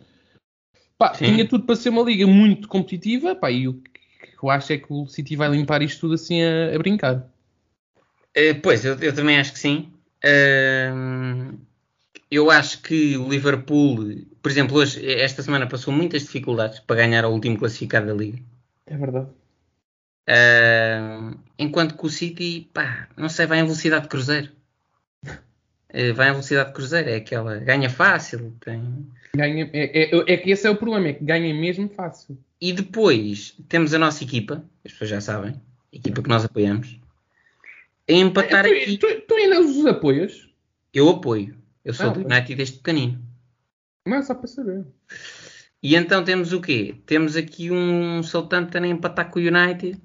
Pá, tinha tudo para ser uma liga muito competitiva, pá, e o que eu acho é que o City vai limpar isto tudo assim a, a brincar. ah, pois, eu, eu também acho que sim. Ah, eu acho que o Liverpool, por exemplo, hoje, esta semana passou muitas dificuldades para ganhar ao último classificado da liga. É verdade. Ah, enquanto que o City, pá, não sei, vai em velocidade de cruzeiro. Ah, vai em velocidade de cruzeiro, é aquela, ganha fácil, tem... Ganha, é, é, é que esse é o problema, é que ganha mesmo fácil. E depois temos a nossa equipa, as pessoas já sabem, a equipa que nós apoiamos, a empatar aqui. Tu, tu, tu ainda os apoias? Eu apoio. Eu sou Ah, do. United desde pequenino. Não é só para saber. E então temos o quê? Temos aqui um Southampton a empatar com o United.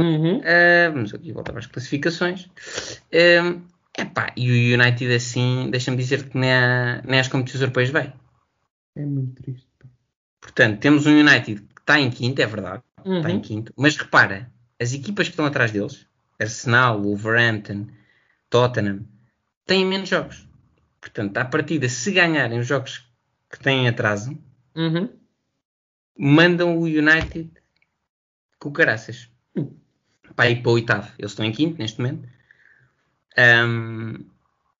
Uhum. Ah, vamos aqui voltar para as classificações. Ah, epá, e o United assim, deixa-me dizer que nem, a- nem às competições europeias vai. É muito triste. Portanto, temos um United que está em quinto, é verdade. Uhum. está em quinto. Mas repara, as equipas que estão atrás deles, Arsenal, Wolverhampton, Tottenham, têm menos jogos. Portanto, à partida, se ganharem os jogos que têm atraso, Uhum. mandam o United com caraças. Hum. Para ir para o oitavo. Eles estão em quinto neste momento. Ahm,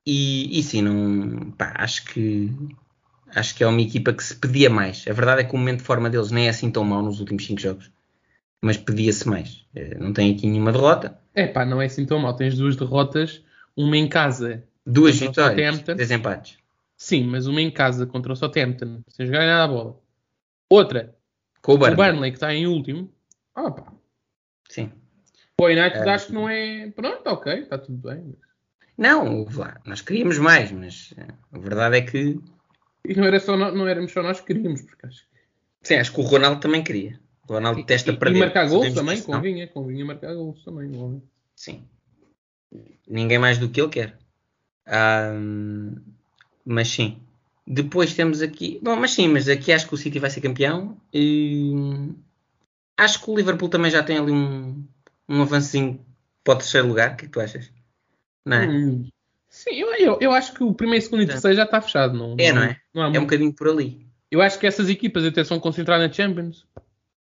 e, e sim, não, pá, acho que acho que é uma equipa que se pedia mais. A verdade é que o momento de forma deles nem é assim tão mau nos últimos cinco jogos. Mas pedia-se mais. Eh, Não tem aqui nenhuma derrota. É pá, não é assim tão mal. Tens duas derrotas, uma em casa. Duas vitórias, três empates. Sim, mas uma em casa contra o Southampton, sem jogar nada a bola. Outra, Com o o Burnley. Burnley, que está em último. Ah pá. Sim. O United É. acho que não é. Pronto, ok, está tudo bem. Não, lá, nós queríamos mais, mas eh, a verdade é que E não, era só nó- não éramos só nós que queríamos, porque acho que. sim, acho que o Ronaldo também queria. O Ronaldo testa para e marcar gols também, disso, não? convinha, convinha marcar gols também. é? Sim. Ninguém mais do que ele quer. Ahm, mas sim. Depois temos aqui. Bom, mas sim, mas aqui acho que o City vai ser campeão. E acho que o Liverpool também já tem ali um, um avancinho para o terceiro lugar. O que é que tu achas? Não é? Hum. Sim, eu, eu, eu acho que o primeiro, segundo e É. terceiro já está fechado. Não, É, não é? Não É um muito. bocadinho por ali. Eu acho que essas equipas até são concentradas na Champions.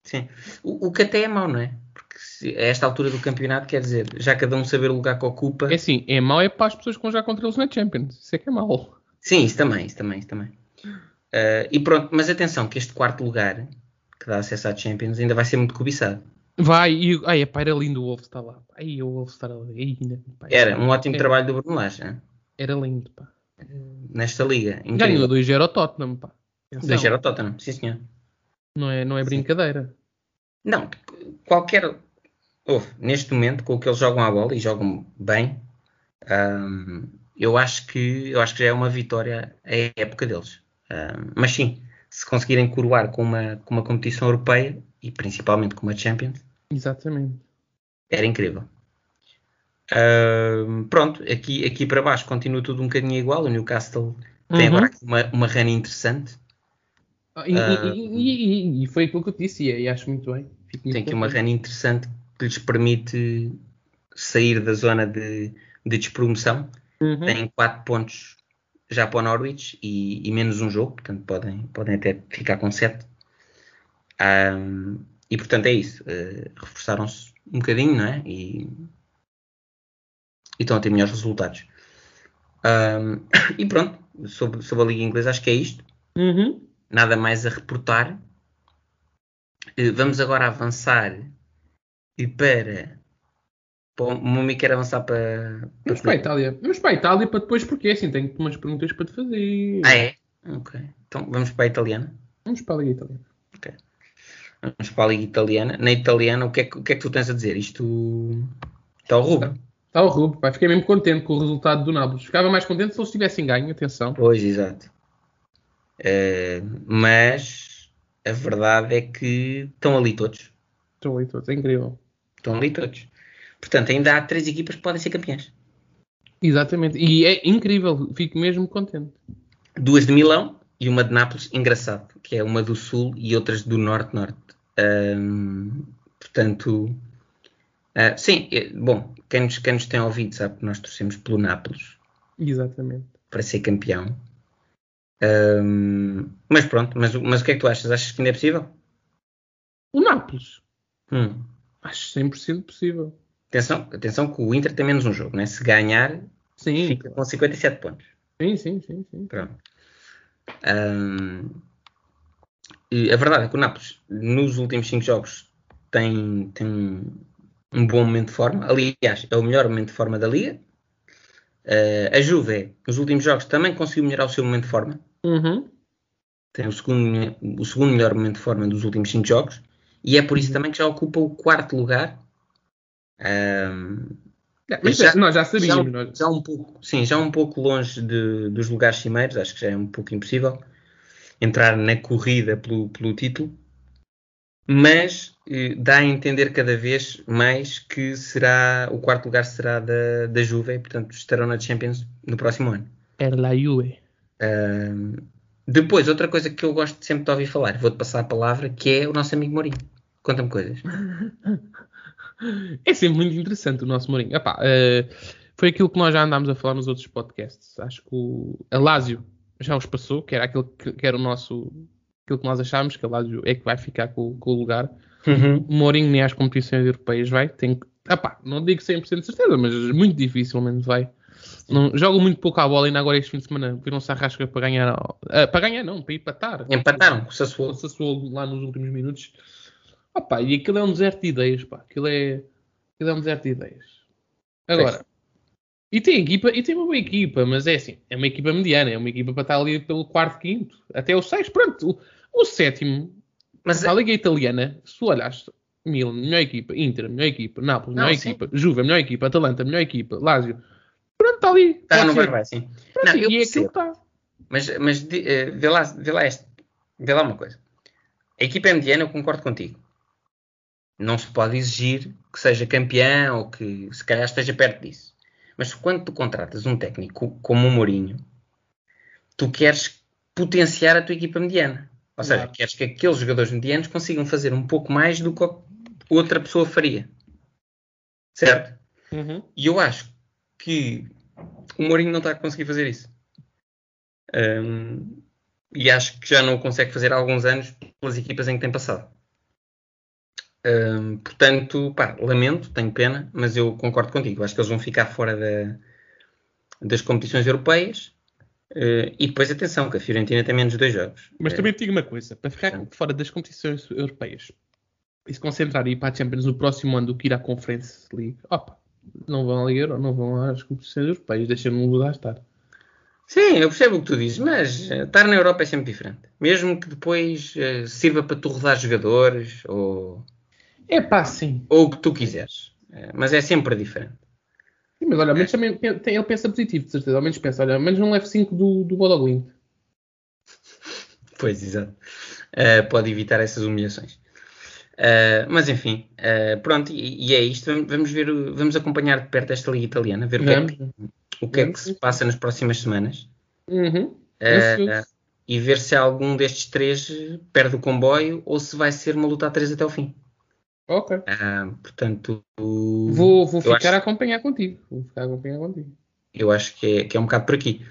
Sim. O, o que até é mau, não é? Porque a esta altura do campeonato, quer dizer, já cada um saber o lugar que ocupa. É assim, é mau é para as pessoas que vão já contra eles na Champions. Isso é que é mau. Sim, isso também, isso também, isso também. Ah, e pronto, mas atenção, que este quarto lugar, que dá acesso à Champions, ainda vai ser muito cobiçado. Vai, e ai, epá, era lindo o Wolves estar lá. Ai, o Wolves estar ali. Ai, pá, Era um ótimo era, trabalho do Bruno Lage, hein? Era lindo, pá. nesta liga. Ganhou 2-0 ao Tottenham, pá. Atenção, 2 era o Tottenham, sim senhor. Não é, não é brincadeira. Não, qualquer. Ouve, neste momento, com o que eles jogam à bola e jogam bem, eu, acho que, eu acho que já é uma vitória a época deles. Mas sim, se conseguirem coroar com uma, com uma competição europeia e principalmente com uma Champions, Exatamente. era incrível. Ahm, pronto, aqui, aqui para baixo continua tudo um bocadinho igual. O Newcastle tem Uhum. agora uma, uma run interessante. Ah, E, Ah. e- e- e- foi aquilo que eu te disse, e, acho muito bem. Fico muito tem aqui uma run interessante que lhes permite sair da zona de, de despromoção. Uhum. Têm 4 pontos já para o Norwich e, e menos um jogo, portanto podem, podem até ficar com 7. e portanto é isso. eh, reforçaram-se um bocadinho, não é? E, e estão a ter melhores resultados. Ahm, e pronto, sobre, sobre a Liga Inglesa acho que é isto. Uhum. Nada mais a reportar. Eh, Vamos agora avançar para Meu amigo quer avançar para. Vamos para a Itália. Vamos para a Itália para depois, porque assim, tenho umas perguntas para te fazer. Ah, é? Ok. Então vamos para a italiana. Vamos para a Liga Italiana. Vamos para a Liga Italiana. Na italiana, o que, é que, o que é que tu tens a dizer? Isto. Está ao rubro. Está o Rubo, pá. Fiquei mesmo contente com o resultado do Nápoles. Ficava mais contente se eles tivessem ganho, atenção. Pois, exato. Eh, mas a verdade é que estão ali todos. Estou ali todos, é incrível. Estão ali todos. Portanto, ainda há três equipas que podem ser campeãs. Exatamente. E é incrível, fico mesmo contente. Duas de Milão e uma de Nápoles, engraçado, que é uma do Sul e outras do Norte-Norte. Ahm, portanto, ah, sim, é- bom, quem nos, quem nos tem ouvido sabe que nós torcemos pelo Nápoles Exatamente. para ser campeão. Mas pronto, mas, o- mas o que é que tu achas? Achas que ainda é possível? O Nápoles, Hum. acho 100% possível. Atenção, atenção que o Inter tem menos um jogo, né? Se ganhar, Sim, fica com 57 pontos. sim, sim, sim. sim. Pronto. E a verdade é que o Nápoles, nos últimos 5 jogos, tem, tem um, um bom momento de forma. Aliás, é o melhor momento de forma da Liga. Ah, a Juve, nos últimos jogos, também conseguiu melhorar o seu momento de forma. Uhum. Tem o segundo, o segundo melhor momento de forma dos últimos 5 jogos. E é por isso também que já ocupa o quarto lugar. É, Mas Já- nós já já, sabíamos. nós- já um pouco, sim, já um pouco longe de- dos lugares cimeiros, acho que já é um pouco impossível entrar na corrida pelo, pelo título, mas eh, dá a entender cada vez mais que será o quarto lugar será da, da Juve, e, portanto estarão na Champions no próximo ano. Era la Juve. Depois, outra coisa que eu gosto sempre de ouvir falar, vou-te passar a palavra, que é o nosso amigo Mourinho. Conta-me coisas. É sempre muito interessante o nosso Mourinho. Epá, eh, foi aquilo que nós já andámos a falar nos outros podcasts. Acho que o a Lásio já os passou, que era aquilo que, que era o nosso. aquilo que nós achávamos, que a Lásio é que vai ficar com, com o lugar. O Mourinho nem às competições europeias vai. Tem, epá, não digo 100% de certeza, mas muito dificilmente vai. Não, joga muito pouco à bola ainda agora este fim de semana. Viram-se a rasca para ganhar. ah, para ganhar, não, para empatar. Empataram com o. Sassuolo lá nos últimos minutos. Opa, e aquilo é um deserto de ideias, pá. Aquilo é, aquilo é um deserto de ideias. Agora, e tem equipa, e tem uma boa equipa, mas é assim, é uma equipa mediana, é uma equipa para estar ali pelo quarto, quinto, até o sexto, pronto. O, o sétimo, Mas a Liga Italiana, se tu olhares, Milan, melhor equipa, Inter, melhor equipa, Nápoles, Não, melhor sim. equipa, Juve, melhor equipa, Atalanta, melhor equipa, Lazio, pronto, está ali. está no vai sim. Pronto, Não, e é aquilo percebo. que está. Mas, mas eh, vê, lá, vê, lá este, vê lá uma coisa. A equipa é mediana, eu concordo contigo. Não se pode exigir que seja campeão ou que se calhar esteja perto disso. Mas quando tu contratas um técnico como o Mourinho, tu queres potenciar a tua equipa mediana. Ou seja, Claro. queres que aqueles jogadores medianos consigam fazer um pouco mais do que outra pessoa faria. Certo? Uhum. E eu acho que o Mourinho não está a conseguir fazer isso. Hum, e acho que já não o consegue fazer há alguns anos pelas equipas em que tem passado. Hum, portanto, pá, lamento, tenho pena, mas eu concordo contigo. Acho que eles vão ficar fora da- das competições europeias. Eh, e depois, atenção, que a Fiorentina tem menos dois jogos. Mas Eh, também te digo uma coisa: para ficar fora das competições europeias e se concentrar e ir para a Champions no próximo ano do que ir à Conference League, opa, não vão à Liga Euro, não vão às competições europeias, deixa-me mudar estar. Sim, eu percebo o que tu dizes, mas eh, estar na Europa é sempre diferente. Mesmo que depois eh, sirva para tu rodar jogadores ou, É pá, sim. ou o que tu quiseres. Eh, mas é sempre diferente. Sim, Mas olha, ao menos também pe- tem- ele pensa positivo, de certeza. Ao menos pensa, olha, ao menos não leve 5 do, do Bodoglint. Pois, exato. Eh, pode evitar essas humilhações. Eh, mas enfim, eh, pronto, e, e é isto. Vamos, ver, vamos acompanhar de perto esta Liga Italiana, ver o que, é que, o que é que se passa nas próximas semanas. Uhum. E ver se algum destes três perde o comboio ou se vai ser uma luta a três até o fim. Ok. Portanto, Vou, vou ficar acho- a acompanhar contigo. Vou ficar a acompanhar contigo. eu acho que é, que é um bocado por aqui.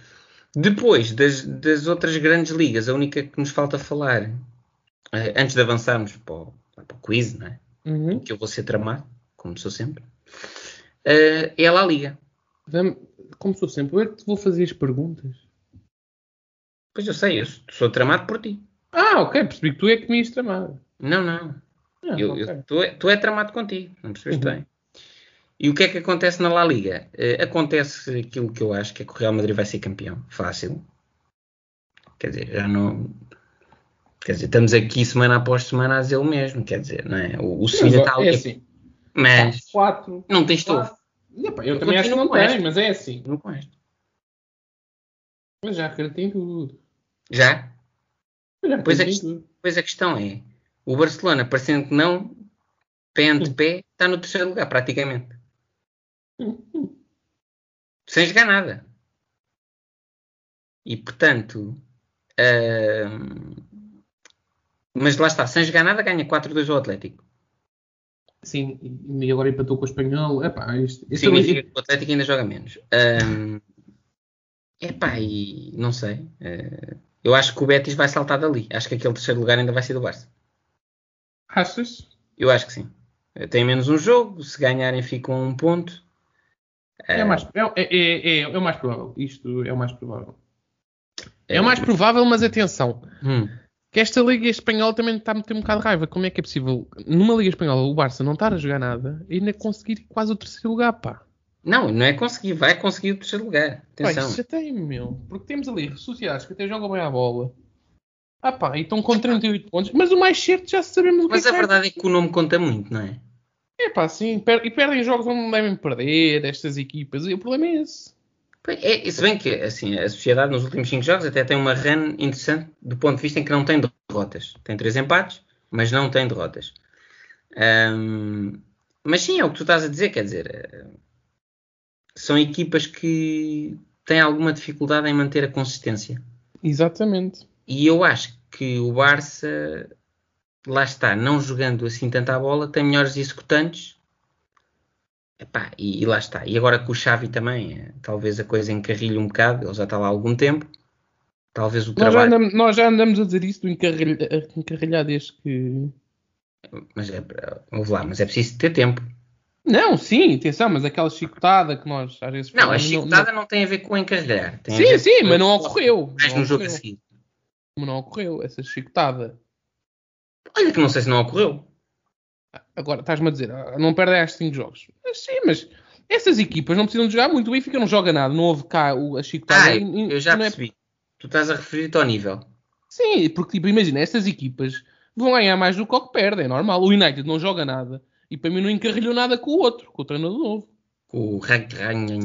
Depois das, das outras grandes ligas, a única que nos falta falar, eh, antes de avançarmos para o, para o quiz, não é? Uhum. que eu vou ser tramado, como sou sempre, eh, é a La Liga. Como sou sempre, eu é que te vou fazer as perguntas. Pois eu sei, eu sou tramado por ti. Ah, ok, percebi que tu é que me ias tramar. Não, não. Ah, Eu- ok. eu- tu, é, tu é tramado contigo, não percebeste Uhum. bem. E o que é que acontece na La Liga? Uh, acontece aquilo que eu acho que é que o Real Madrid vai ser campeão. Fácil. Quer dizer, já não. Quer dizer, estamos aqui semana após semana a dizer o mesmo. Quer dizer, não é? O, o Sevilha está ali. É assim. Mas Quatro. não tens estofo. Eu, Eu também acho que não tem, esta. mas é assim. Não com esta. Mas já acredito em tudo. Já? Já Pois em tudo. Pois a questão é: o Barcelona, parecendo que não, pé ante pé, está no terceiro lugar, praticamente. Sem jogar nada. E portanto. ahm, mas lá está, sem jogar nada, ganha 4-2 ao Atlético. Sim, e agora empatou com o espanhol. Epá, isto, isto Significa que o Atlético ainda joga menos. Ahm, epá, e não sei. eh, eu acho que o Betis vai saltar dali. Acho que aquele terceiro lugar ainda vai ser do Barça. Achas? Eu acho que sim. Eh, Tem menos um jogo, se ganharem ficam um ponto. É, Eh, o mais, é, é, é, é o mais provável. Isto é o mais provável. É o mais provável, mas atenção. hum, Que esta Liga Espanhola também está a meter um bocado de raiva. Como é que é possível, numa Liga Espanhola, o Barça não estar a jogar nada e ainda conseguir quase o terceiro lugar, pá? Não, não é conseguir, vai conseguir o terceiro lugar. Atenção. isso já tem, meu. Porque temos ali sociedades que até jogam bem a bola. Ah pá, e estão com 38 pontos. Mas o mais certo já sabemos o que Mas é a que verdade é que o nome conta muito, não é? é. É pá, sim. per- e perdem jogos onde não devem perder estas equipas. E o problema é esse. É, se bem que assim, a sociedade nos últimos 5 jogos até tem uma run interessante do ponto de vista em que não tem derrotas. Tem 3 empates, mas não tem derrotas. Ahm, mas sim, é o que tu estás a dizer, quer dizer, eh, são equipas que têm alguma dificuldade em manter a consistência. Exatamente. E eu acho que o Barça, lá está, não jogando assim tanta bola, tem melhores executantes. Epá, e, e lá está. E agora com o Xavi também, eh, talvez a coisa encarrilhe um bocado, ele já está lá há algum tempo. Talvez o Nós já, trabalho. andamos, nós já andamos a dizer isso do encarrilha, encarrilhar desde que. Mas é, ouve lá, mas é preciso ter tempo. Não, sim, atenção, mas aquela chicotada que nós às vezes Não, a chicotada não, tem a ver com encarrilhar. Sim, sim, mas não ocorreu. Não no jogo a ocorreu. seguir. Mas não ocorreu, essa chicotada. Olha que não sei se não ocorreu. Agora, estás-me a dizer, ah, não perdem estes 5 jogos. Mas sim, mas essas equipas não precisam de jogar muito. O Benfica não joga nada, não houve cá o, a chicotada. Ah, e- e- eu já é- percebi. Tu estás a referir-te ao nível. Sim, porque tipo, imagina, estas equipas vão ganhar mais do que o que perdem, é normal. O United não joga nada e para mim não encarrilhou nada com o outro, com o treinador novo. O rag Se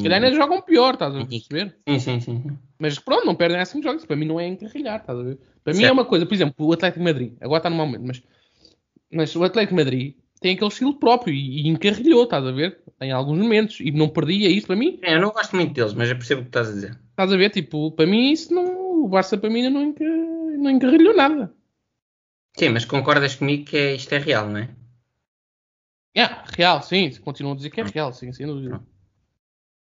calhar ainda jogam pior, estás a perceber? Sim, sim, sim. Mas pronto, não perdem assim jogos. Para mim não é encarrilhar, estás a ver? Para mim Certo. é uma coisa, por exemplo, o Atlético de Madrid, agora está no momento, mas, mas o Atlético de Madrid tem aquele estilo próprio e, e encarrilhou, estás a ver? Em alguns momentos e não perdia isso para mim. É, eu não gosto muito deles, mas eu percebo o que estás a dizer. Estás a ver? Tipo, para mim isso não. O Barça para mim não, não encarrilhou nada. Sim, mas concordas comigo que é, isto é real, não é? É, real, sim. Continuam a dizer que é real, sim, sem dúvida.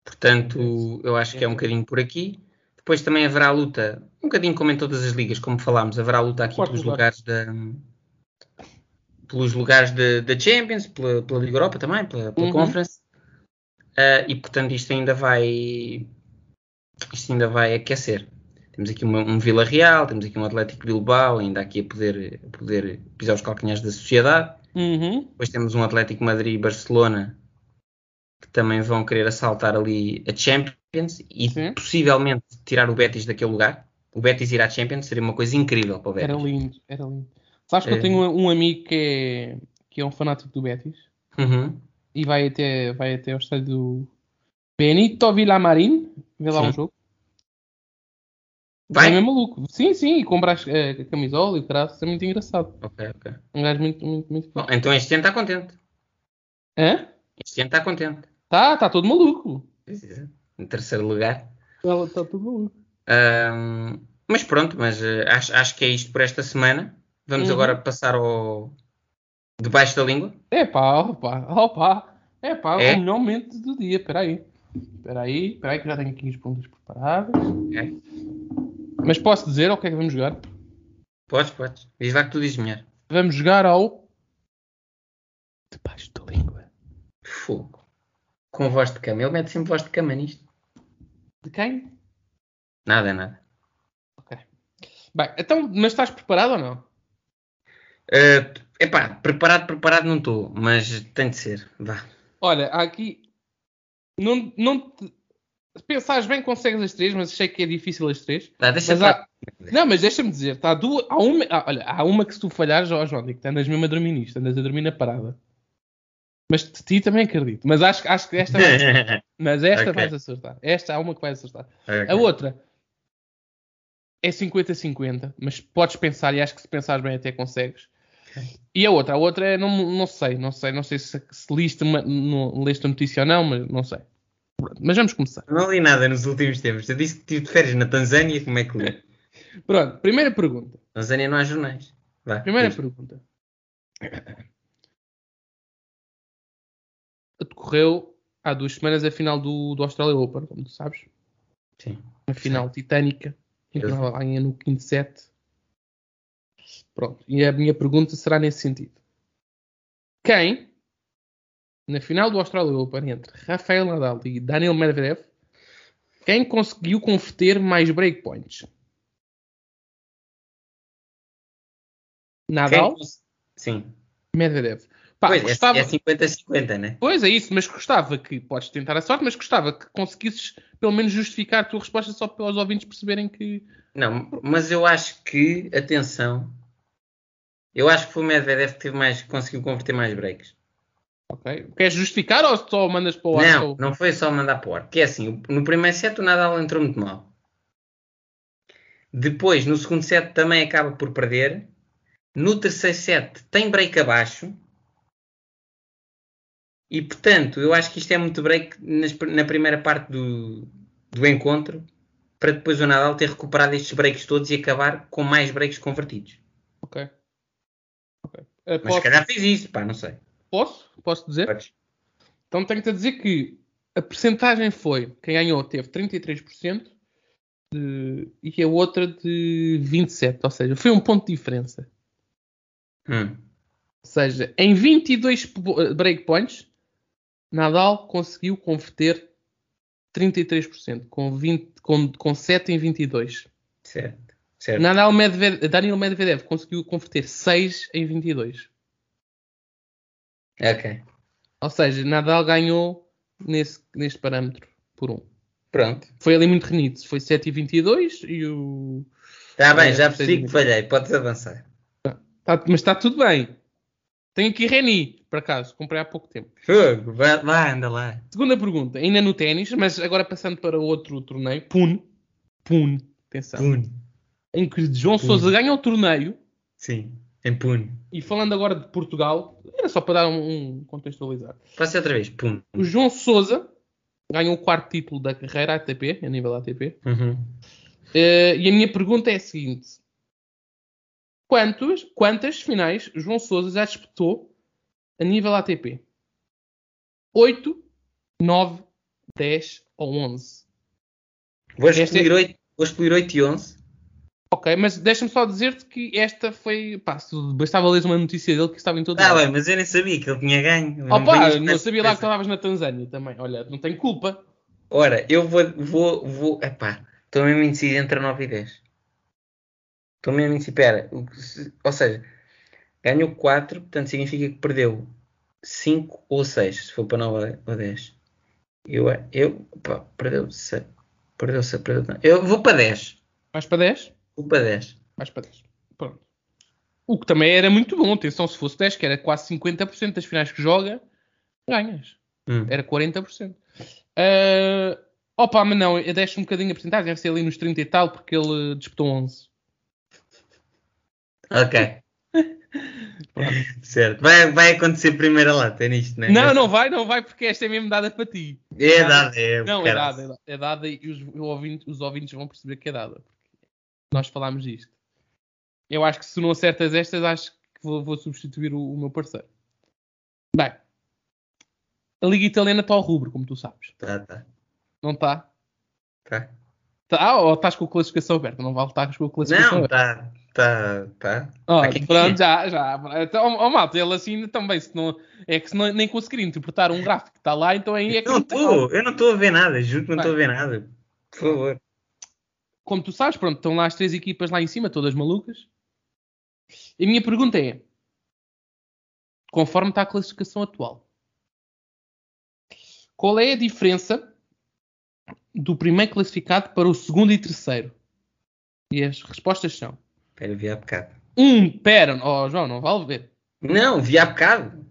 Portanto, eu acho que é um bocadinho por aqui. Depois também haverá luta, um bocadinho como em todas as ligas, como falámos, haverá luta aqui Quarto pelos lugar. lugares da pelos lugares da Champions, pela, pela Liga Europa também, pela, pela Uhum. Conference. Ah, e portanto isto ainda vai isto ainda vai aquecer. Temos aqui uma- um Vila Real, temos aqui um Atlético Bilbao, ainda aqui a poder, a poder pisar os calcanhares da sociedade. Uhum. Depois temos um Atlético Madrid e Barcelona que também vão querer assaltar ali a Champions e Sim. possivelmente tirar o Betis daquele lugar. O Betis ir à Champions seria uma coisa incrível para o Betis. Era lindo, era lindo. Sabes que É. eu tenho um, um amigo que é, que é um fanático do Betis Uhum. e vai até, vai até ao estádio do Benito Villamarín ver lá Sim. um jogo. Vai? É maluco. Sim, sim, e comprar as- a, a camisola e o traço, é muito engraçado. Ok, ok. Um gajo muito, muito, muito Bom, então este ano está contente. Hã? Este ano está contente. Tá, tá todo maluco. Em terceiro lugar. Tá, tá todo maluco. Ahm, mas pronto, mas eh, acho, acho que é isto por esta semana. Vamos Uhum. agora passar ao debaixo da língua. Epá, opa, opa. Epá, É? o melhor momento do dia. Espera aí. Espera aí, espera aí que já tenho aqui as perguntas preparadas. Ok? Mas posso dizer ao que é que vamos jogar? Podes, podes. Diz lá que tu dizes melhor. Vamos jogar ao... Debaixo da língua. Fogo. Com voz de cama. Ele mete sempre voz de cama nisto. De quem? Nada, nada. Ok. Bem, então, mas estás preparado ou não? Uh, epá, preparado, preparado não estou, mas tem de ser. Vá. Olha, há aqui Não, não te- pensares bem, consegues as três, mas sei que é difícil as três. Tá, deixa Mas há- Não, mas deixa-me dizer, tá duas, há uma, há- olha, há uma que se tu falhares, ó João, digo andas mesmo a dormir nisto, andas a dormir na parada. Mas de ti também acredito. Mas acho, acho que esta, vai- mas esta Ok. vais acertar. Esta há uma que vais acertar. Ok. A outra é 50-50, mas podes pensar e acho que se pensares bem até consegues. E a outra, a outra é, não, não sei, não sei, não sei se, se liste, uma, não, leste a notícia ou não, mas não sei. Pronto, Mas vamos começar. Não li nada nos últimos tempos. Eu disse que estive de férias na Tanzânia, como é que li? Pronto, primeira pergunta. Tanzânia não há jornais. Vá, Primeira diz. pergunta. Decorreu há duas semanas a final do, do Australia Open, como tu sabes. Sim. Uma final titânica. Em que Eu- ela ganha no quinto set. Pronto. E a minha pergunta será nesse sentido. Quem, na final do Australia Open, entre Rafael Nadal e Daniel Medvedev, quem conseguiu converter mais breakpoints? Nadal, Quem Sim. Medvedev. Pá, pois, é- gostava... é 50-50, né? Pois é isso, mas gostava que, podes tentar a sorte, mas gostava que conseguisses pelo menos justificar a tua resposta só para os ouvintes perceberem que. Não, mas eu acho que, atenção, eu acho que foi o Medvedev que teve mais, conseguiu converter mais breaks. Ok. Queres justificar ou só mandas para o ar? Não, não foi só mandar para o ar. Que é assim, no primeiro set o Nadal entrou muito mal. Depois, no segundo set também acaba por perder. No terceiro set tem break abaixo. E portanto, eu acho que isto é muito break nas- na primeira parte do, do encontro. Para depois o Nadal ter recuperado estes breaks todos e acabar com mais breaks convertidos. Ok. Ok. Uh, Mas se calhar fez isso, pá, não sei. Posso? Posso dizer? Podes. Então tenho-te a dizer que a percentagem foi: quem ganhou teve 33% de, e a outra de 27%. Ou seja, foi um ponto de diferença. Hum. Ou seja, em 22 po- breakpoints, Nadal conseguiu converter 33%, com, 20, com, com 7 em 22. Certo. certo. Nadal Medvedev, Daniel Medvedev conseguiu converter 6 em 22. Ok. Ou seja, Nadal ganhou nesse, neste parâmetro por 1. Pronto. Foi ali muito renhido. Foi 7 e 22 e o... Está bem, É, já percebi que falhei. Podes avançar. Tá- mas está tudo bem. Tenho aqui Reni, por acaso. Comprei há pouco tempo. Fogo, vai, anda lá. Segunda pergunta, ainda no ténis, mas agora passando para outro torneio, Pune, Pune, atenção, Pune. em que João Sousa ganha o torneio, Sim, em Pune. e falando agora de Portugal, era só para dar um, um contextualizar. Passa outra vez. Pune. O João Sousa ganhou o quarto título da carreira ATP, a nível ATP, Uhum. Eh, e a minha pergunta é a seguinte: Quantos, quantas finais João Sousa já disputou a nível ATP? 8, 9, 10 ou 11? Vou é- excluir, 8, vou excluir 8 e 11. Ok, mas deixa-me só dizer-te que esta foi. Pá, bastava ler uma notícia dele que estava em todo Ah, lado. bem, mas eu nem sabia que ele tinha ganho. Oh, não pá, não sabia lá que estavas na Tanzânia também. Olha, não tenho culpa. Ora, eu vou, vou, vou, epá, estou mesmo indeciso entre 9 e 10. Estou mesmo indeciso, espera, ou seja, ganhou 4, portanto significa que perdeu 5 ou 6, se for para 9 ou 10. Eu, eu, pá, perdeu 6, perdeu 6, perdeu, não. eu vou para 10, Vais para 10? Vou para 10. Vais para 10. Pronto. O que também era muito bom. Atenção, se fosse 10, que era quase 50% das finais que joga, ganhas. Hum. Era 40%. Uh, opa, mas não, eu deixo um bocadinho a porcentagem, deve ser ali nos 30 e tal, porque ele disputou 11. Ok. certo. Vai, vai acontecer primeiro a lata, é nisto, né? Não, não vai, não vai, porque esta é mesmo dada para ti. É dada, é. Não, é dada, é dada, é dada e os, ouvinte- os ouvintes vão perceber que é dada. Nós falámos disto. Eu acho que se não acertas estas, acho que vou, vou substituir o, o meu parceiro. Bem, a Liga Italiana está ao rubro, como tu sabes. Tá, tá. Não está? Tá. Tá, ou estás com a classificação aberta? Não vale estar com a classificação Não, aberta. tá, tá, tá. Tá quentinho. pronto, já, já. Então, ó, malta, ele assim também, se não, é que se não, nem conseguir interpretar um gráfico que está lá, então aí é que Não não estou, eu não estou a ver nada, juro que não estou a ver nada. Por favor. Como tu sabes, pronto, estão lá as três equipas lá em cima, todas malucas. E a minha pergunta é, conforme está a classificação atual, Qual é a diferença do primeiro classificado para o segundo e terceiro? E as respostas são: Espera, vi há bocado. um, pera, oh João, não vale ver. Não, vi há bocado.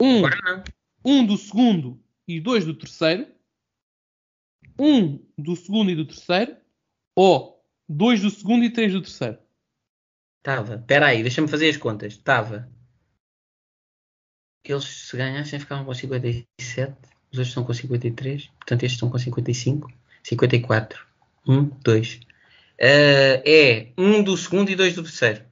Um, um do segundo e dois do terceiro. Um do segundo e do terceiro. Ou dois do segundo e três do terceiro. Estava. Espera aí, deixa-me fazer as contas. Estava. Eles, se ganhassem, ficavam com 57. Os outros estão com 53. Portanto, estes estão com 55. 54. 1, 2. Eh, é um do segundo e dois do terceiro.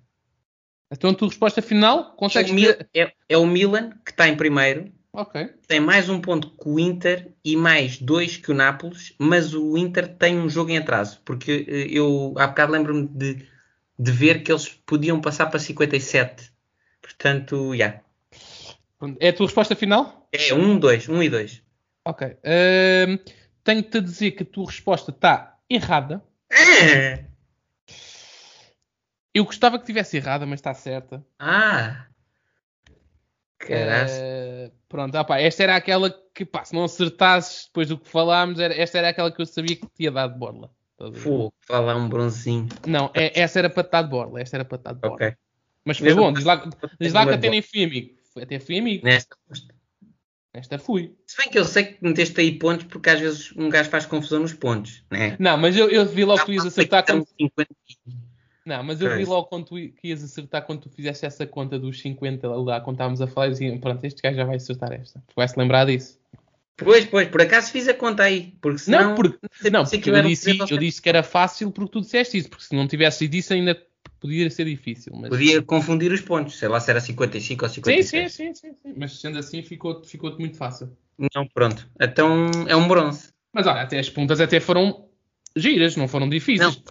Então, a tua resposta final, É consegues o, Mil- ter... é- é o Milan, que está em primeiro. Ok. Tem mais um ponto que o Inter e mais dois que o Nápoles. Mas o Inter tem um jogo em atraso. Porque eh, eu, há bocado, lembro-me de, de ver que eles podiam passar para 57. Portanto, já. Pronto. É a tua resposta final? É um, dois, um e dois. Ok. Ahm, Tenho-te a dizer que a tua resposta está errada. É. Eu gostava que tivesse errada, mas está certa. Ah! Caraca. Eh, pronto, pá, esta era aquela que, pá, se não acertasses depois do que falámos, era- esta era aquela que eu sabia que tinha dado borla. Fogo, falar um bronzinho. Não, é- essa era para dar de borla. Esta era para dar de borla. Ok. Mas foi Mesmo bom, diz lá, diz lá que até nem fui amigo. Até fui amigo. Nesta. Esta fui. Se bem que eu sei que meteste aí pontos porque às vezes um gajo faz confusão nos pontos, né? Não, mas eu, eu vi logo que tu ias acertar quando. 50. Não, mas eu vi logo quando tu que ias acertar quando tu fizeste essa conta dos 50 lá, quando estávamos a falar, e diziam, pronto, este gajo já vai acertar esta. Tu vais-se lembrar disso. Pois, pois, por acaso fiz a conta aí. Porque senão, não, porque, não, sei porque que eu disse, eu disse que era fácil porque tu disseste isso, porque se não tivesse dito isso ainda podia ser difícil. Mas... Podia confundir os pontos, sei lá se era 55 ou Sim, 56. sim, sim, sim, sim. Mas sendo assim ficou- ficou-te muito fácil. Não, pronto. Então é um bronze. Mas olha, até as perguntas até foram giras, não foram Não, difíceis.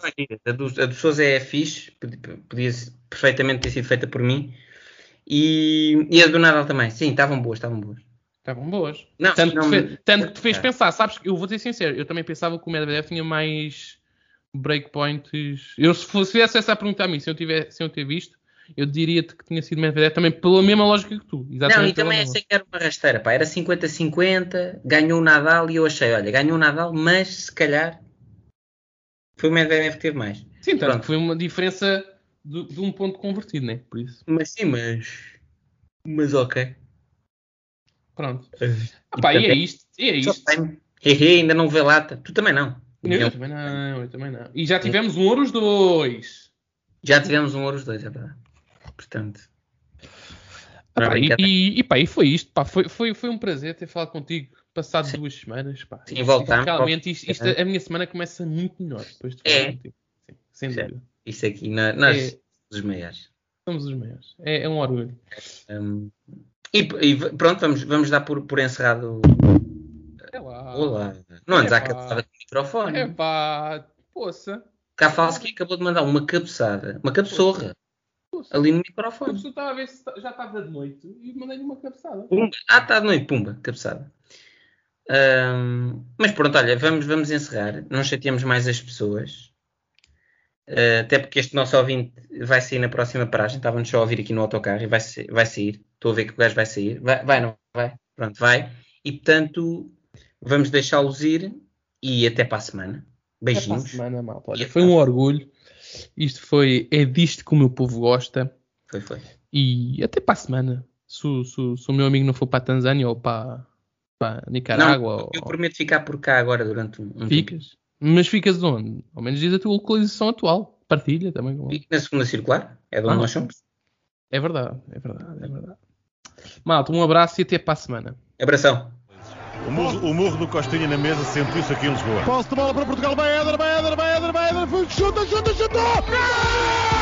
a do, a do Sousa é fixe, podia, perfeitamente ter sido feita por mim. E, e a do Nadal também. Sim, estavam boas, estavam boas. Estavam boas. Não, Tanto, não- que, tanto que te fez É. pensar, sabes? que Eu vou ser sincero, eu também pensava que o Medvedev tinha mais breakpoints. Eu, se fosse fizesse essa pergunta a mim, se eu, tiver, se eu ter visto, eu diria-te que tinha sido Medvedev também pela mesma lógica que tu. Não, Exatamente e pela também achei que era uma rasteira, pá. Era 50-50, ganhou o Nadal e eu achei, olha, ganhou o Nadal, mas se calhar foi o Medvedev que teve mais. Sim, tanto Pronto. foi uma diferença de, de um ponto convertido, né? Por isso. Mas sim, mas. Mas ok. Pronto. Ah, pá, e é isto. E é isto. Hehe, ainda não vê lata. Tu também não. Eu, Não. também não, eu também não. E já tivemos um ouro os dois. Já tivemos um ouro os dois, é verdade. Portanto. Ah, é e, e, e pá, e foi isto, pá, foi, foi, foi um prazer ter falado contigo, passado Sim. duas semanas, pá. Sim, voltamos, Realmente, isto, isto- a minha semana começa muito melhor depois de É. contigo. Sim, sem dúvida. Isso aqui, nós, É. os maiores. Somos os maiores. É, é um orgulho. Hum, e, e pronto, vamos, vamos dar por, por encerrado. É lá. Olá. Não andes à Epá. cabeçada com o microfone. É pá, poça. Cá fala-se que acabou de mandar uma cabeçada, uma cabeçorra, ali no microfone. pessoa estava a ver se já estava de noite e mandei-lhe uma cabeçada. Pumba. Ah, está de noite, pumba, cabeçada. Hum, mas pronto, olha, vamos, vamos encerrar. Não chateamos mais as pessoas. Uh, até porque este nosso ouvinte vai sair na próxima paragem. Estávamos só a ouvir aqui no autocarro e vai, vai sair. Estou a ver que o gajo vai sair. Vai, vai, não vai? Pronto, vai. E portanto, vamos deixá-los ir e até para a semana. Até para a Beijinhos. semana, malta. Olha, foi um orgulho. Isto foi. É disto que o meu povo gosta. Foi, foi. E até para a semana. Se, o- se, se o meu amigo não for para a Tanzânia ou para, para Nicarágua, Não, ou, eu prometo ficar por cá agora durante um, um tempo. ficas. Mas ficas onde? Ao menos diz a tua localização atual. Partilha também. com- Fico na segunda circular. É de onde Ah. nós somos. É verdade, é verdade, é verdade. Malta, um abraço e até para a semana. Abração. O murro, o murro do Costinha na mesa sentiu-se aqui em Lisboa. Posse de bola para Portugal, vai Éder, vai Éder, vai Éder, vai Éder, chuta, chuta, chuta!